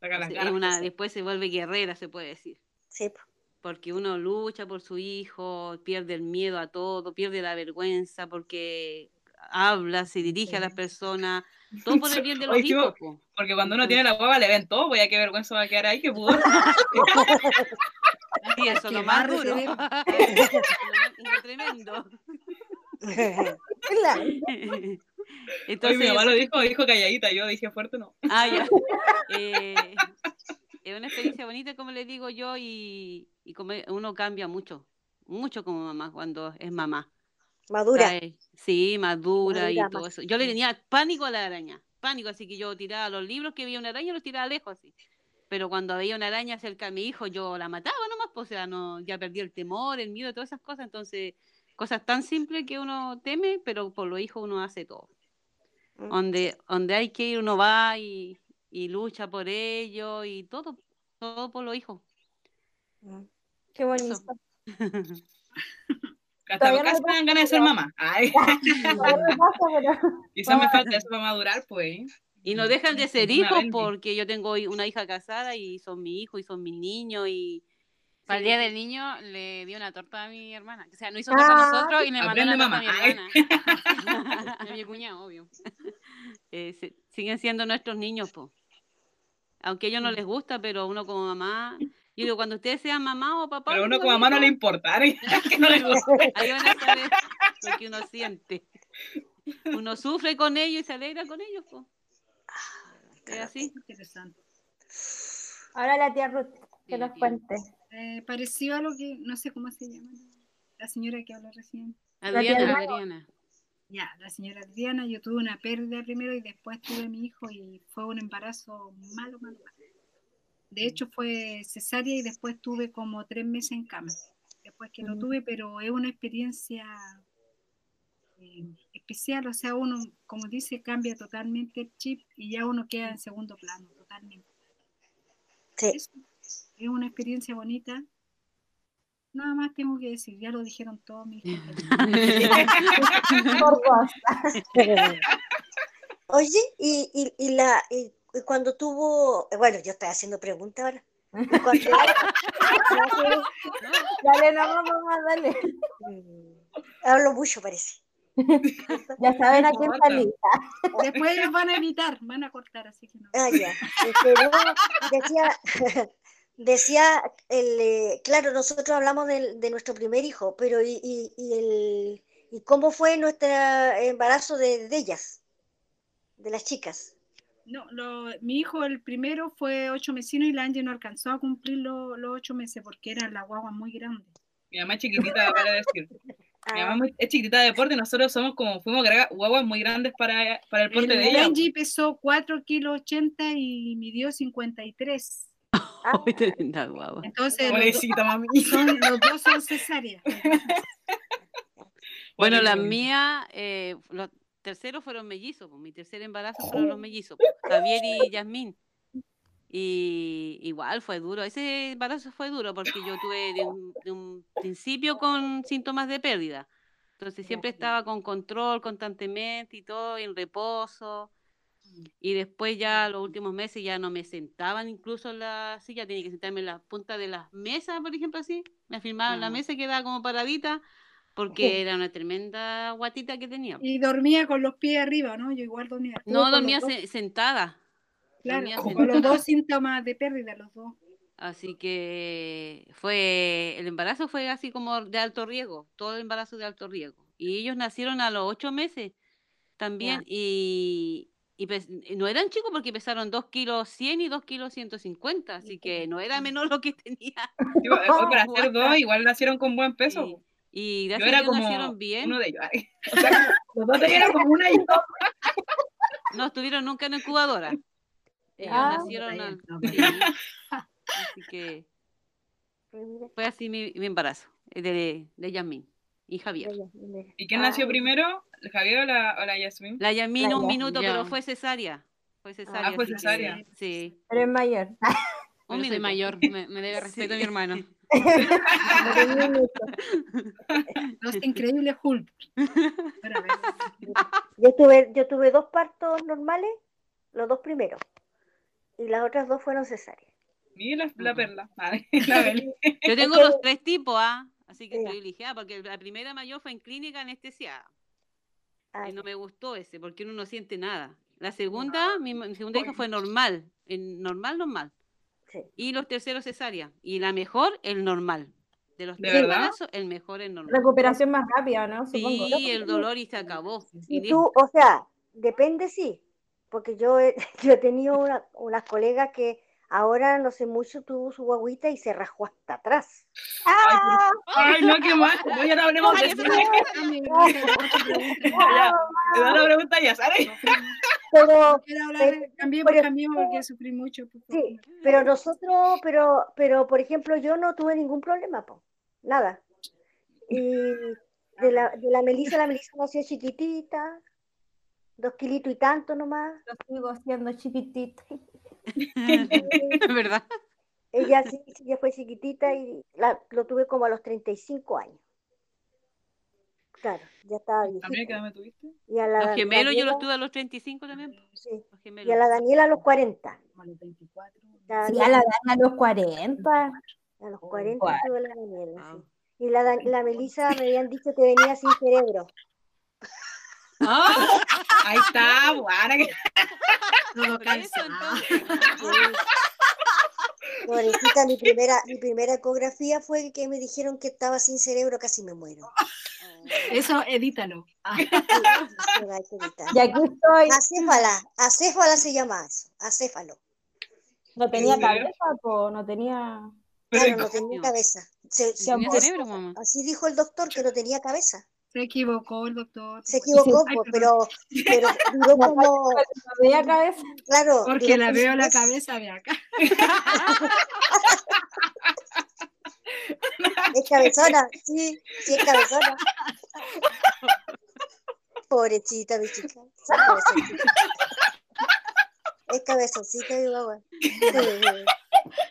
Saca las ganas. una, después se vuelve guerrera, se puede decir sí. po. porque uno lucha por su hijo, pierde el miedo a todo, pierde la vergüenza, porque habla, se dirige a las personas, [LAUGHS] todo por el bien de los Oye, hijos. po. Porque cuando uno tiene la guava le ven todo, voy a qué vergüenza va a quedar ahí, que [LAUGHS] pudo. [LAUGHS] Y eso lo más duro. recibir. Lo más tremendo. Entonces, mi mamá lo dijo, dijo calladita, yo dije fuerte no. Ah, ya. Eh, es una experiencia bonita, como le digo yo, y, y como uno cambia mucho, mucho como mamá cuando es mamá. Madura. Ay, sí, madura y todo eso. Yo le tenía pánico a la araña, pánico, así que yo tiraba los libros que veía una araña, los tiraba lejos así. Pero cuando veía una araña cerca de mi hijo, yo la mataba nomás, pues, o sea, no, ya perdí el temor, el miedo, todas esas cosas. Entonces, cosas tan simples que uno teme, pero por los hijos uno hace todo. Mm, Donde, donde hay que ir, uno va y, y lucha por ello y todo, todo por los hijos. mm. Qué bonito. [LAUGHS] Hasta Todavía no casi me me dan ganas de ser mamá. Ay, [LAUGHS] me pasa, pero- [LAUGHS] quizás me [LAUGHS] falta eso para madurar, pues. Y no dejan de ser hijos porque yo tengo una hija casada y son mi hijo y son mis niños y Para el día del niño le di una torta a mi hermana. O sea, no hizo torta a Ah, nosotros y le mandó una torta a mi mamá. Hermana. a mi cuñado, obvio. eh, se- siguen siendo nuestros niños, po. Aunque a ellos no les gusta, pero uno como mamá, yo digo, cuando ustedes sean mamá o papá, Pero uno como mamá no le "Hijo, importa, ¿eh? [LAUGHS] que no le ahí van a saber lo que uno siente. Uno sufre con ellos y se alegra con ellos, po. Es así. Interesante. Ahora la tía Ruth, que Sí, nos tía. cuente. Eh, pareció a lo que, no sé cómo se llama, la señora que habló recién. Adriana, Adriana. Ya, la señora Adriana, yo tuve una pérdida primero y después tuve a mi hijo y fue un embarazo malo, malo, malo. De hecho fue cesárea y después tuve como tres meses en cama, después que lo Mm. tuve, pero es una experiencia eh, especial, o sea, uno, como dice, cambia totalmente el chip y ya uno queda en segundo plano, totalmente. Sí. Es una experiencia bonita. Nada más tengo que decir, ya lo dijeron todos mis [LAUGHS] compañeros. Por dos. [LAUGHS] Oye, y, y, y la, y cuando tuvo, eh, bueno, yo estoy haciendo preguntas ahora. [LAUGHS] Cuando- [LAUGHS] Dale, no, mamá, dale. Mm, Hablo mucho, parece. [LAUGHS] Ya saben a quién salir. Después los van a evitar, van a cortar, así que no. Ah, ya. Este, decía, decía el, eh, claro, nosotros hablamos del- de nuestro primer hijo, pero y, y, y el, y cómo fue nuestro embarazo de, de ellas, de las chicas. No, lo- mi hijo, el primero, fue ocho mesinos y la Angie no alcanzó a cumplir lo- los ocho meses porque era la guagua muy grande. Mi mamá es chiquitita, [LAUGHS] para decir. Mi Ah, mamá es muy- es chiquitita de deporte y nosotros somos como, fuimos guaguas muy grandes para, para el porte El, de ella. Angie pesó 4 kilos 80 y midió 53. ah, [LAUGHS] Ay, tremenda guagua. Entonces, los, Pobrecita mami. son, los dos son cesáreas. Bueno, Pobrecita. mías, eh, los terceros fueron mellizos, pues, mi tercer embarazo fueron los mellizos, pues, Javier y Yasmín. Y igual fue duro, ese embarazo fue duro porque yo tuve de un, de un principio con síntomas de pérdida. Entonces siempre estaba con control constantemente y todo, en reposo. Y después ya los últimos meses ya no me sentaban incluso en la silla, tenía que sentarme en la punta de las mesas, por ejemplo, así. Me afirmaba en la Ah. mesa y quedaba como paradita, porque era una tremenda guatita que tenía. Y dormía con los pies arriba, ¿no? Yo igual dormía. No, dormía se- sentada. Claro, dormía con sentada. los dos síntomas de pérdida, los dos. Así que fue, el embarazo fue así como de alto riesgo, todo el embarazo de alto riesgo. Y ellos nacieron a los ocho meses también y, y pes- no eran chicos porque pesaron 2 kilos 100 y 2 kilos 150, así que no era menor lo que tenía. Sí, pues, hoy para hacer dos, igual nacieron con buen peso. Y, y Yo gracias a Dios como nacieron bien, uno de ellos. ay. O sea, [LAUGHS] los dos eran como una y dos. no estuvieron nunca en incubadora. Ellos [LAUGHS] Ah. nacieron al- No, sí. Así que [LAUGHS] Mira, fue así mi, mi embarazo eh, de, de Yasmín y Javier. ¿Y quién nació Ah, primero? ¿El Javier o la, o la Yasmin? La Yasmín un Yasmín. minuto, Ya. pero fue cesárea. Fue cesárea. fue así que- cesárea. Sí. Pero es mayor. Un Pero soy minuto. mayor, me, me debe respeto a mi hermano. [LAUGHS] Los increíbles Hulk. Yo tuve, yo tuve dos partos normales, los dos primeros. Y las otras dos fueron cesáreas. Mira [LAUGHS] la, perla. Yo tengo los tres tipos, ¿ah? Así que estoy privilegiada, porque la primera mayor fue en clínica anestesiada. Ah, Y no me gustó ese, porque uno no siente nada. La segunda, mi, mi segunda hija fue normal, en normal, normal. Sí. Y los terceros cesárea. Y la mejor, el normal. De los ¿De tres embarazos, el mejor es normal. Recuperación más rápida, ¿no? Supongo. Sí, el dolor y se acabó. Y Y tú, o sea, depende sí, porque yo he, [LAUGHS] yo he tenido una- unas colegas que ahora no sé mucho tuvo su guaguita y se rajó hasta atrás. Ay, por- Ay, no, qué mal. [LAUGHS] No, [LAUGHS] [LAUGHS] ya no hablemos de Ay, eso. te da la pregunta ya, ¿sabes? Pero, Quiero hablar, de- cambiemos, Pero- cambiemos porque sufrí mucho. sí, pero nosotros, pero, pero por ejemplo, yo no tuve ningún problema, po, nada. Y de la, de la Melissa, la Melissa nació chiquitita, dos kilitos y tanto nomás. Lo sigo siendo chiquitito. [LAUGHS] [LAUGHS] ¿Verdad? Ella sí, sí, ella fue chiquitita y la, lo tuve como a los 35 años. Claro, ya estaba ¿También qué edad me tuviste? Y a la Los gemelos yo los Daniela- tuve a los 35 también. sí, Los y a la Daniela a los 40. Como a los 24. La Sí, Daniela- a la edad a los 40. a los 40 Guau. tuve la Daniela, sí. Wow. Y la, la Melissa me habían dicho que venía sin cerebro. Ah, ahí está, [LAUGHS] eso, calzado. entonces. Pobrecita, mi primera, mi primera ecografía fue que me dijeron que estaba sin cerebro, casi me muero. [LAUGHS] Eso edítalo. Sí, sí, hay que. Y aquí estoy. Acéfala, acéfala se llama eso, acéfalo. No tenía cabeza, po, no tenía. Claro, no tenía cabeza. Se- Tenía amor. cerebro, mamá. así dijo el doctor que no tenía cabeza. Se equivocó el doctor. Se equivocó, Ay, pero, pero [LAUGHS] duró como, tenía cabeza. claro. Porque la veo la cabeza de acá. Es cabezona, sí, sí es cabezona. [LAUGHS] Pobrecita mi chica. Es cabezoncita mi guagua. [LAUGHS]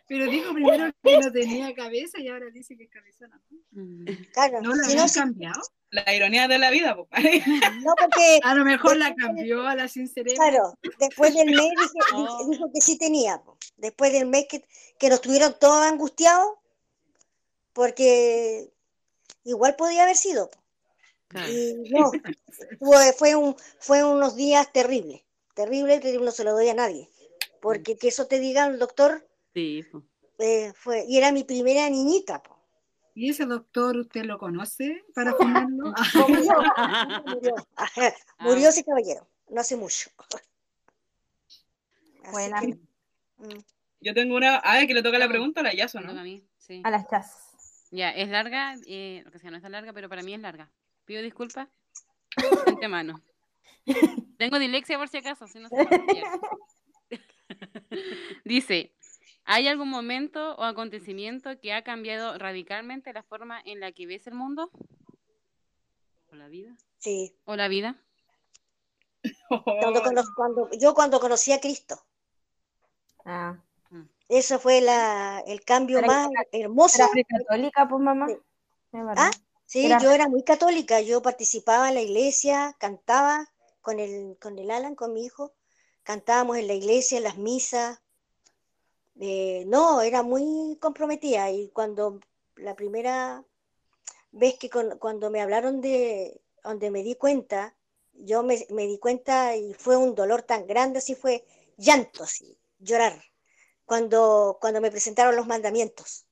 Pero dijo primero que no tenía cabeza y ahora dice que es cabezona. ¿no? Claro, ¿No la si no, cambiado? La ironía de la vida, po. no, porque [LAUGHS] A lo mejor la cambió a la sin cerebro. Claro, después del mes dije- [LAUGHS] Oh. dijo que sí tenía. po. Después del mes que, que nos tuvieron todos angustiados, porque igual podía haber sido. po. Claro. Y no, fue, fue, un, fue unos días terribles, terribles, que no se lo doy a nadie. Porque que eso te diga el doctor, Sí, eh, fue, y era mi primera niñita. po. ¿Y ese doctor usted lo conoce para fumarlo? [LAUGHS] [LAUGHS] Ah, Murió, murió, murió ese caballero, no hace mucho. [LAUGHS] Buena. que, mm. Yo tengo una. A ver, que le toca la No, pregunta a la Yaso, toca a ¿no? mí, sí. A las chas. Ya, es larga, eh, o sea, no es tan larga, pero para mí es larga. Pido disculpas antemano. Tengo dislexia por si acaso, si no se. [LAUGHS] [LAUGHS] Dice, ¿hay algún momento o acontecimiento que ha cambiado radicalmente la forma en la que ves el mundo? ¿O la vida? Sí, ¿O la vida? cuando, yo cuando conocí a Cristo. Ah. Eso fue la, el cambio Era- más hermoso. ¿Era muy católica, pues mamá? Sí. ¿Ah? Sí, Era- yo era muy católica, yo participaba en la iglesia, cantaba con el, con el Alan, con mi hijo, cantábamos en la iglesia, en las misas. Eh, no, era muy comprometida y cuando la primera vez que con- cuando me hablaron de donde me di cuenta, yo me, me di cuenta y fue un dolor tan grande, así fue llanto, así, llorar, cuando, cuando me presentaron los mandamientos,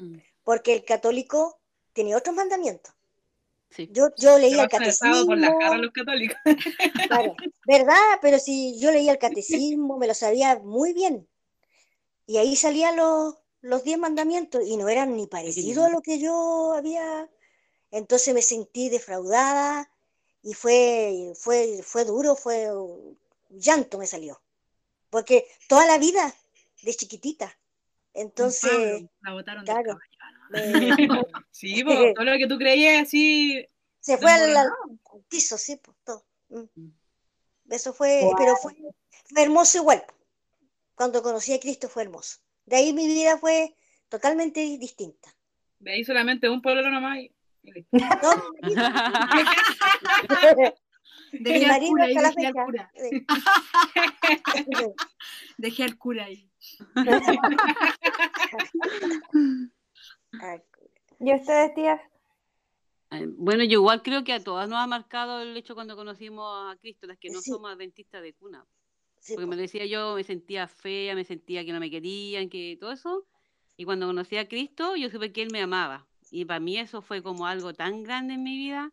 Mm, porque el católico tiene otros mandamientos. Sí. Yo, yo leía el por las catecismo, caras los católicos. Claro, ¿verdad? Pero si yo leía el catecismo, me lo sabía muy bien. Y ahí salían los, los diez mandamientos y no eran ni parecidos a lo que yo había. Entonces me sentí defraudada y fue, fue, fue duro, fue llanto me salió. Porque toda la vida, de chiquitita. Entonces, la botaron claro. Me- [LAUGHS] Sí, po, todo lo que tú creías así. se fue al, al piso, sí, pues, todo. Mm. Mm. Eso fue, Wow. pero fue, fue hermoso igual. Cuando conocí a Cristo fue hermoso. De ahí mi vida fue totalmente distinta. De ahí solamente un pueblo nomás. y-. No, [LAUGHS] mi [LAUGHS] Dejé al marido cura ahí, hasta la dejé al cura. Dejé al cura ahí. ¿Y ustedes, tías? Eh, Bueno, yo igual creo que a todas nos ha marcado el hecho cuando conocimos a Cristo, las que no Sí. somos adventistas de cuna. sí, Porque po. me decía yo, me sentía fea, me sentía que no me querían, que todo eso. Y cuando conocí a Cristo, yo supe que Él me amaba. Y para mí eso fue como algo tan grande en mi vida.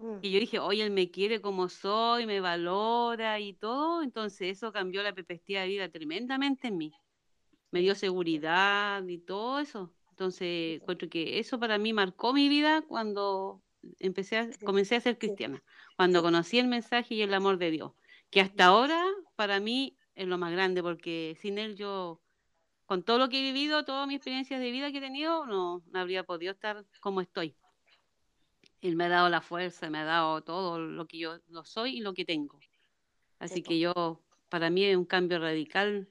Mm, Y yo dije, oye, Él me quiere como soy, me valora y todo. Entonces eso cambió la perspectiva de vida tremendamente en mí. Me dio seguridad y todo eso. Entonces, encuentro que eso para mí marcó mi vida cuando empecé a, comencé a ser cristiana, cuando conocí el mensaje y el amor de Dios, que hasta ahora para mí es lo más grande, porque sin Él yo, con todo lo que he vivido, todas mis experiencias de vida que he tenido, no, no habría podido estar como estoy. Él me ha dado la fuerza, me ha dado todo lo que yo lo soy y lo que tengo. Así que yo, para mí es un cambio radical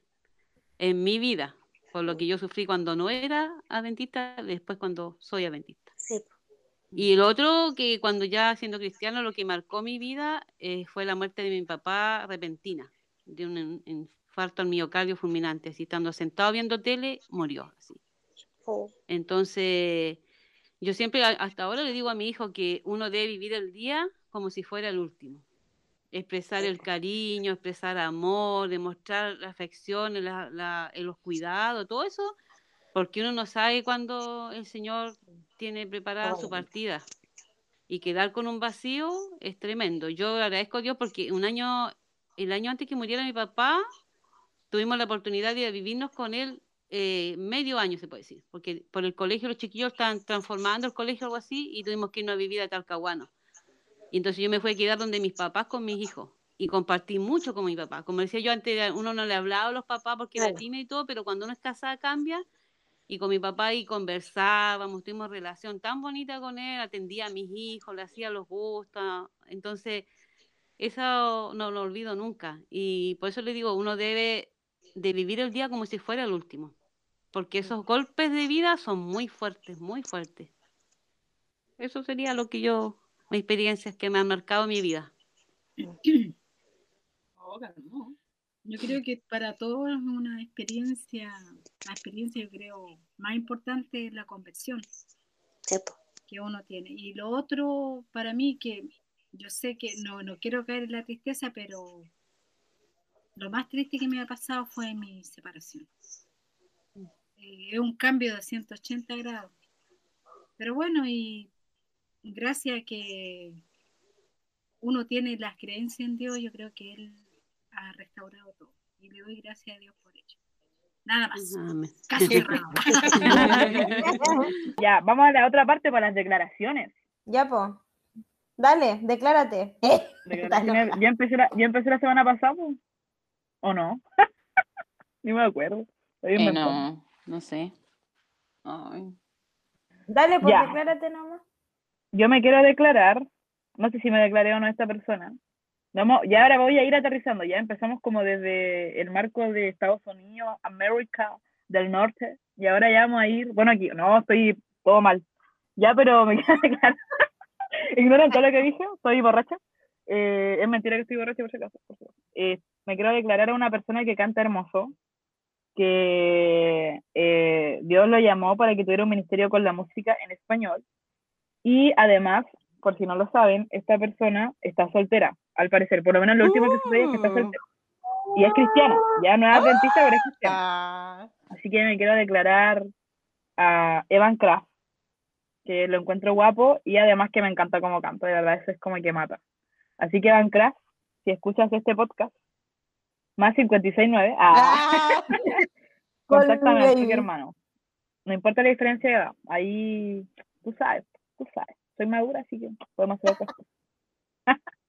en mi vida, por lo que yo sufrí cuando no era adventista, después cuando soy adventista. Sí. Y el otro, que cuando ya siendo cristiano, lo que marcó mi vida eh, fue la muerte de mi papá repentina, de un in- infarto al miocardio fulminante, así estando sentado viendo tele, murió así. Oh, Entonces, yo siempre hasta ahora le digo a mi hijo que uno debe vivir el día como si fuera el último. Expresar el cariño, expresar amor, demostrar la afección, la- la- los cuidados, todo eso, porque uno no sabe cuándo el Señor tiene preparada su Oh. partida. Y quedar con un vacío es tremendo. Yo agradezco a Dios porque un año, el año antes que muriera mi papá, tuvimos la oportunidad de vivirnos con él eh, medio año, se puede decir, porque por el colegio los chiquillos estaban transformando el colegio o algo así y tuvimos que irnos a vivir a Talcahuano. Y entonces yo me fui a quedar donde mis papás con mis hijos y compartí mucho con mi papá. Como decía yo antes, uno no le hablaba a los papás porque era tímido y todo, pero cuando uno es casada cambia. Y con mi papá ahí conversábamos, tuvimos relación tan bonita con él, atendía a mis hijos, le hacía los gustos. Entonces, eso no lo olvido nunca. Y por eso le digo, uno debe de vivir el día como si fuera el último. Porque esos golpes de vida son muy fuertes, muy fuertes. Eso sería lo que yo, experiencias que me han marcado mi vida. [CLEARS THROAT] Yo creo que para todos es una experiencia, la experiencia yo creo más importante es la conversión sí, que uno tiene. Y lo otro para mí que yo sé que no, no quiero caer en la tristeza, pero lo más triste que me ha pasado fue mi separación. Eh, es un cambio de 180 grados. Pero bueno, y gracias a que uno tiene las creencias en Dios, yo creo que Él ha restaurado todo. Y le doy gracias a Dios por ello. Nada más. Amén. Casi [LAUGHS] cerrado. Ya, vamos a la otra parte para las declaraciones. Ya, po. Dale, declárate. Declaraciones- ya, empecé la, ya empecé la semana pasada, po. ¿o no? [LAUGHS] Ni me acuerdo. Eh, no, no sé. Ay. Dale, pues Ya. declárate nomás. Yo me quiero declarar, no sé si me declaré o no esta persona. Vamos, ya ahora voy a ir aterrizando, ya empezamos como desde el marco de Estados Unidos, América del Norte, y ahora ya vamos a ir, bueno, aquí, no, estoy todo mal. Ya, pero me [LAUGHS] quiero declarar. Ignoran todo lo que dije, estoy borracha. Eh, es mentira que estoy borracha por si acaso. Eh, me quiero declarar a una persona que canta hermoso, que eh, Dios lo llamó para que tuviera un ministerio con la música en español. Y además, por si no lo saben, esta persona está soltera, al parecer. Por lo menos lo último que sucedió es que está soltera. Y es cristiana. Ya no es adventista, pero es cristiana. Ah, Así que me quiero declarar a Evan Kraft, que lo encuentro guapo y además que me encanta cómo canta, de verdad, eso es como que mata. Así que Evan Kraft, si escuchas este podcast, más 569, ah, ah. [LAUGHS] [LAUGHS] contáctame que hermano. No importa la diferencia de edad, ahí tú sabes, tú sabes. Soy madura, así que podemos hacer otras cosas. [LAUGHS]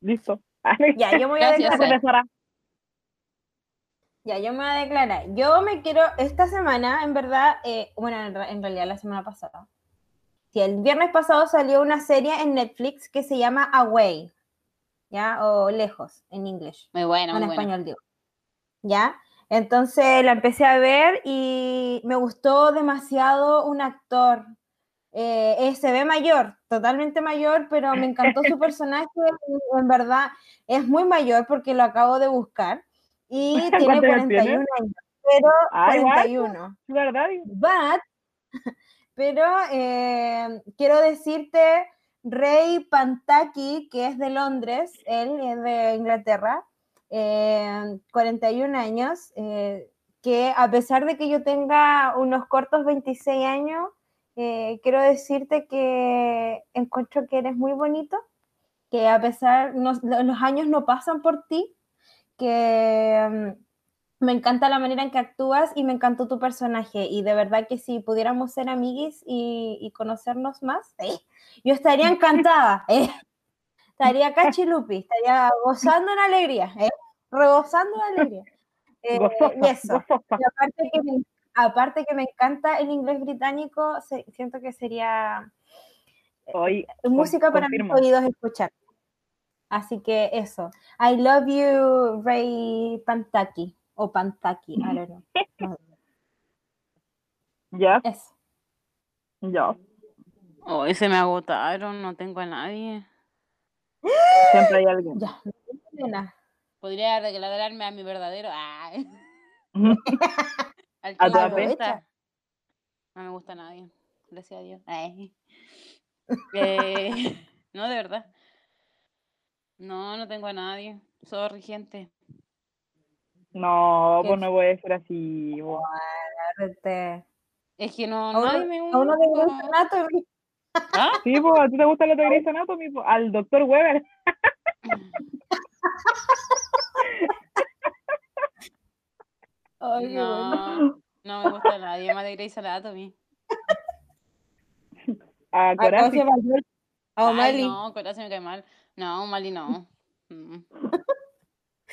Listo. Ya, yo me voy a Gracias, declarar. Ya, yo me voy a declarar. Yo me quiero, esta semana, en verdad, eh, bueno, en, re- en realidad la semana pasada. Sí, el viernes pasado salió una serie en Netflix que se llama Away, ¿ya? O Lejos, en inglés. Muy bueno, en muy bueno. español digo. ¿Ya? Entonces la empecé a ver y me gustó demasiado un actor. Eh, eh, se ve mayor, totalmente mayor, pero me encantó su [LAUGHS] personaje. En verdad, es muy mayor porque lo acabo de buscar. Y tiene [LAUGHS] ¿Cuántos años 41 tiene? años. Pero Ay, guapo. 41. ¿Verdad? But, [LAUGHS] pero eh, quiero decirte, Rey Pantaki, que es de Londres, él es de Inglaterra, eh, 41 años, eh, que a pesar de que yo tenga unos cortos 26 años, eh, quiero decirte que encuentro que eres muy bonito, que a pesar, no- los años no pasan por ti, que mm, me encanta la manera en que actúas y me encantó tu personaje. Y de verdad que si pudiéramos ser amiguis y, y conocernos más, eh, yo estaría encantada. eh. Estaría [LAUGHS] cachilupi, estaría gozando en alegría, eh, rebosando en alegría. [LAUGHS] Eh, Gozosa, y eso. gozosa. Y aparte que, me, aparte que me encanta el inglés británico, se- siento que sería Hoy, música para mis oídos escuchar. Así que eso. I love you, Ray Pantaki. O Pantaki, I don't know. No, ya, Eso. ya. Hoy se me agotaron, no tengo a nadie. Siempre hay alguien. Ya. Elena. Podría declararme a mi verdadero. Ay, [LAUGHS] al A tu me gusta. No me gusta nadie. Gracias a Dios. Eh, [LAUGHS] no, de verdad. No, no tengo a nadie. Sorry, gente. No, Qué pues no voy a decir así. Es que no, A uno- nadie me a uno de Grey's gusta. Anatomy. ¿Ah? Sí, pues, ¿a ti te gusta lo de Grey's Anatomy? Al doctor Weber. [LAUGHS] Ay. No, no me gusta nadie más de Grey's Anatomy. A [LAUGHS] Ah, ¿cómo se Corazi. A O'Malley. no, Corazón me cae mal. No, O'Malley no. Mm. [LAUGHS]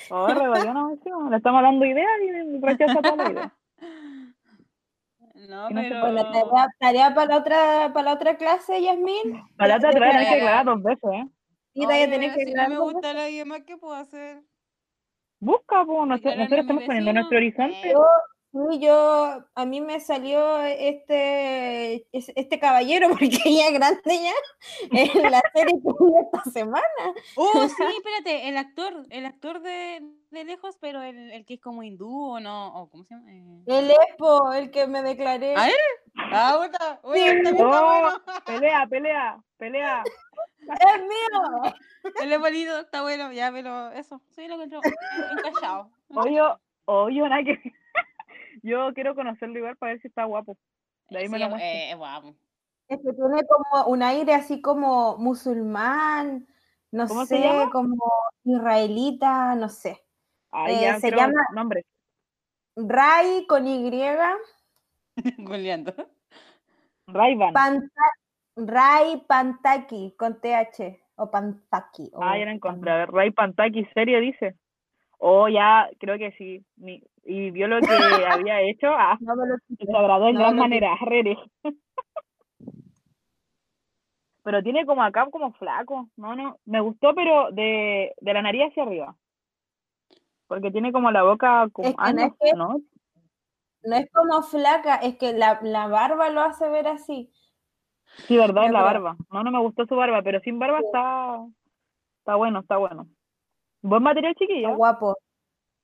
Oh, rebelión, encima. Le estamos dando ideas y rechaza toda la idea. [LAUGHS] No, no pero. Bueno, tarea, tarea para la otra, para la otra clase, Yasmin. Para te Te voy a tener que aclarar dos veces, ¿eh? Sí, te voy a Oye, tener pero que si no me gusta nadie más, ¿qué puedo hacer? Busca, pues, nosotros, a estamos poniendo nuestro horizonte. Eh, Yo, sí, yo, a mí me salió este, es- este caballero, [LAUGHS] porque ella es grande ya, en la serie que vi esta semana. Oh, [LAUGHS] sí, espérate, el actor, el actor de, de lejos, pero el, el que es como hindú o no, o ¿cómo se llama? Eh, El Expo, el que me declaré. ¿Ah, él? Ah, puta, uy, Sí. también está Oh. bueno. Pelea, pelea, pelea. [LAUGHS] ¡Es mío! El bonito, está bueno, ya, pero eso, sí lo encuentro encallado. Oye, oye, nada que... [LAUGHS] Yo quiero conocerlo igual para ver si está guapo. De ahí me lo muestro. eh, guapo. Es que tiene como un aire así como musulmán, no ¿Cómo se sé, llama? como israelita, no sé. Ay, eh, ya, se llama- nombre. Ray con Y, [LAUGHS] Goleando. Rayban. Panta- Ray Pantaki con TH o Pantaki. o Ah, ya la encontré. A ver, Ray Pantaki, serie dice. Oh, ya, creo que sí. Mi- Y vio lo que [LAUGHS] había hecho. Ah, No me lo se agradó en No, gran manera. Rere. [LAUGHS] Pero tiene como acá como flaco. No, no. Me gustó, pero de, de la nariz hacia arriba. Porque tiene como la boca como. Es que ah, no no, es que- no. No es como flaca, es que la, la barba lo hace ver así. Sí, verdad, es la barba. No, no me gustó su barba, pero sin barba está. Está bueno, está bueno. Buen material, chiquillo. Guapo.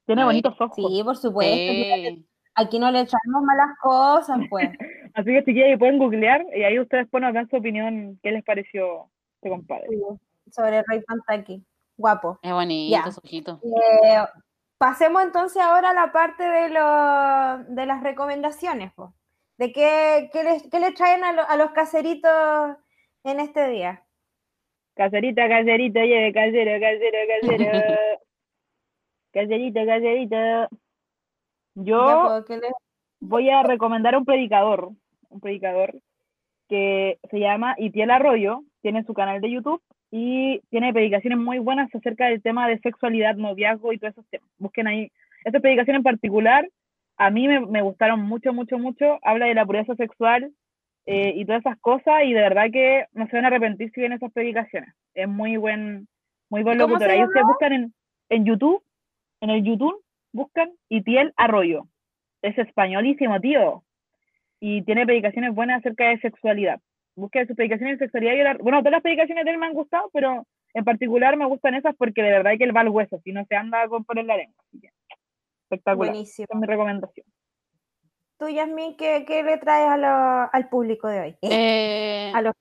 Tiene bonitos ojos. Sí, por supuesto. Sí. Aquí no le echamos malas cosas, pues. [LAUGHS] Así que, chiquillos, ahí pueden googlear y ahí ustedes nos dan su opinión. ¿Qué les pareció este compadre? Sobre Rey Pantaki. Guapo. Es bonito, su ojito. Eh, pasemos entonces ahora a la parte de, lo- de las recomendaciones. po. ¿De qué, qué les, qué les traen a, lo- a los caseritos en este día? Caserita, caserita, oye, casero, casero, casero. [LAUGHS] Caserita, caserita. Yo Ya, po, ¿qué les- voy a recomendar un predicador, un predicador que se llama Itiel Arroyo, tiene su canal de YouTube y tiene predicaciones muy buenas acerca del tema de sexualidad, noviazgo y todos esos temas. Busquen ahí. Esta predicación en particular, a mí me, me gustaron mucho, mucho, mucho. Habla de la pureza sexual eh, y todas esas cosas y de verdad que no se van a arrepentir si ven esas predicaciones. Es muy buen, muy buen ¿Cómo locutor. Ahí ustedes buscan en, en YouTube, en el YouTube, buscan Itiel Arroyo. Es españolísimo, tío. Y tiene predicaciones buenas acerca de sexualidad. Busquen sus predicaciones de sexualidad. y la- bueno, todas las predicaciones de él me han gustado, pero en particular me gustan esas porque de verdad que él va al hueso, si no se anda con poner la lengua. Así que, espectacular. Buenísimo. Esa es mi recomendación. Tú, Yasmin, ¿qué, qué le traes a lo- al público de hoy? Eh, A los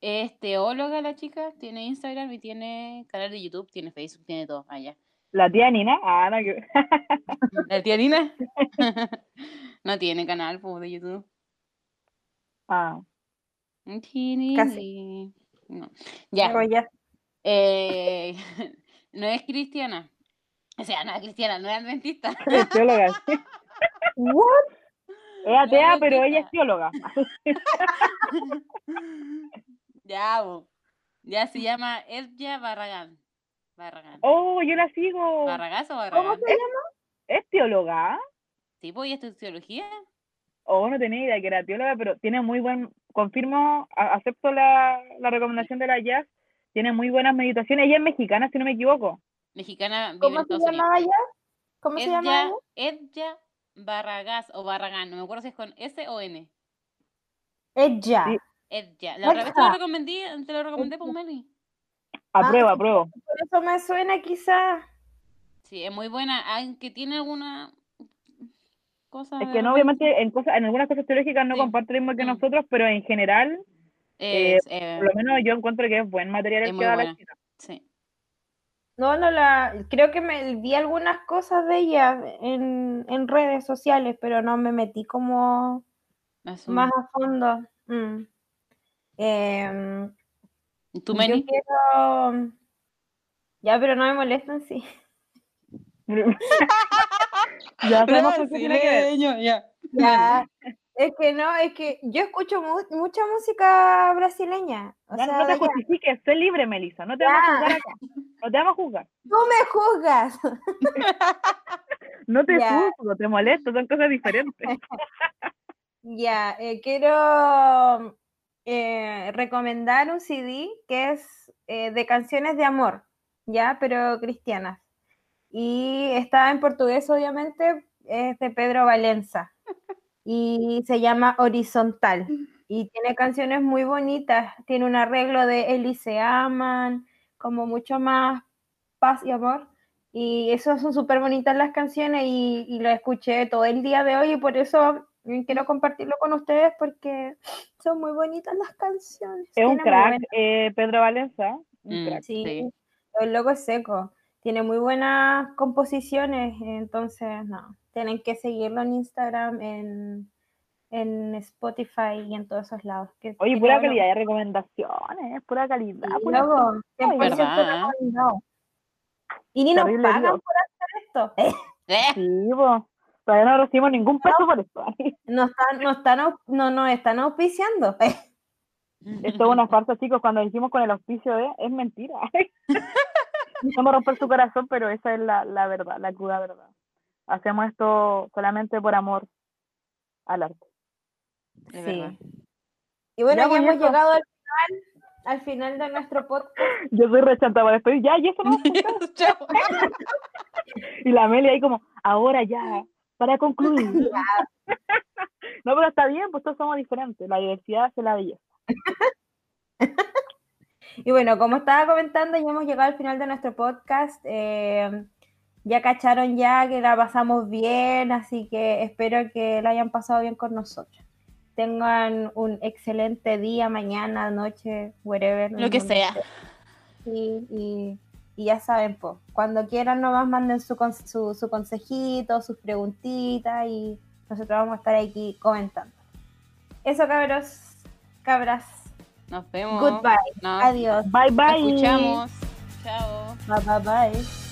es teóloga la chica, tiene Instagram y tiene canal de YouTube, tiene Facebook, tiene todo allá. La tía Nina, ah, no, que- [LAUGHS] ¿La tía Nina? [LAUGHS] no tiene canal pues, de YouTube. ah, Tini, Casi. No. Ya. Pero ya. eh, [LAUGHS] no es cristiana. O sea, no es cristiana, no es adventista. [LAUGHS] es teóloga. sí. What? Es atea, es pero ella es teóloga. [LAUGHS] ya, bo. ya se llama Edja Barragán. Barragán. Oh, yo la sigo. ¿Barragás o ¿Cómo Barragán? se llama? ¿Es teóloga? Sí, pues, ¿y esto es teología? Oh, no tenía idea que era teóloga, pero tiene muy buen, confirmo, a- acepto la, la recomendación de la Jazz, tiene muy buenas meditaciones. Ella es mexicana, si no me equivoco. Mexicana vive ¿Cómo en se Estados Unidos. llamaba ya? ¿Cómo se llamaba Edja, ella? Edja Barragás o Barragán, no me acuerdo si es con S o N. Ella. Sí. Edja. La otra vez te lo Edja. recomendé, te lo recomendé por Meli. Apruebo, Ah. apruebo. Por eso me suena quizás. Sí, es muy buena, aunque tiene alguna cosa. Es que no, obviamente, en, cosas, en algunas cosas teológicas no Sí. comparte lo mismo que Mm. nosotros, pero en general, es, eh, por lo menos yo encuentro que es buen material el muy que da la chica. Sí. No, no la. Creo que me vi algunas cosas de ella en, en redes sociales, pero no me metí como Eso. más a fondo. Mm. ¿Y ¿Tú, yo Meli? quiero. Ya, pero no me molestan, sí. [LAUGHS] [LAUGHS] ya sabemos qué tiene que ya. Ya. Es que no, es que yo escucho mu- mucha música brasileña. O Ya, sea, no te ya. justifiques, sé libre, Melissa. No te vamos a Ya. juzgar acá. [LAUGHS] No te vamos a juzgar. Tú me juzgas. [LAUGHS] No te Ya. juzgo, te molesto, son cosas diferentes. [LAUGHS] Ya, eh, quiero eh, recomendar un CD que es eh, de canciones de amor, ya, pero cristianas. Y está en portugués, obviamente, es de Pedro Valenza. Y se llama Horizontal. [LAUGHS] Y tiene canciones muy bonitas. Tiene un arreglo de Eli se aman, como mucho más paz y amor. Y eso son súper bonitas las canciones y, y lo escuché todo el día de hoy y por eso quiero compartirlo con ustedes porque [SNIFFS] son muy bonitas las canciones. Es un crack, eh, Pedro Valenza. Un Mm, crack. Sí, Sí. el logo es seco. Tiene muy buenas composiciones, entonces, no, tienen que seguirlo en Instagram, en, en Spotify y en todos esos lados. que Oye, pura calidad de recomendaciones, pura calidad. Sí, pura- loco, 100% ¿Verdad? recomendado. Y ni nos pagan Dios. por hacer esto. Eh, Sí, po. Todavía no recibimos ningún peso por esto. [LAUGHS] Nos están, nos están, no, nos están auspiciando. [LAUGHS] Esto es una farsa, chicos. Cuando dijimos con el auspicio de, es mentira. [LAUGHS] No me romper su corazón, pero esa es la, la verdad, la cruda verdad. Hacemos esto solamente por amor al arte. Es Sí. verdad. Y bueno, Ya, ya, hemos llegado al final, al final de nuestro [LAUGHS] podcast. Yo soy rechanta para despedir. Ya, y eso no. Chao. [LAUGHS] Y la Meli ahí como, ahora ya, para concluir. [LAUGHS] No, pero está bien, pues todos somos diferentes. La diversidad es la belleza. Y bueno, como estaba comentando, ya hemos llegado al final de nuestro podcast. Eh, ya cacharon ya que la pasamos bien, así que espero que la hayan pasado bien con nosotros. Tengan un excelente día, mañana, noche, wherever. Lo que sea. Sí, y, y ya saben, pues, cuando quieran nomás manden su, con- su, su consejito, sus preguntitas y nosotros vamos a estar aquí comentando. Eso, cabros, cabras. Nos vemos. Goodbye. Nos Adiós. Bye bye. escuchamos. Chao. Bye, bye, bye.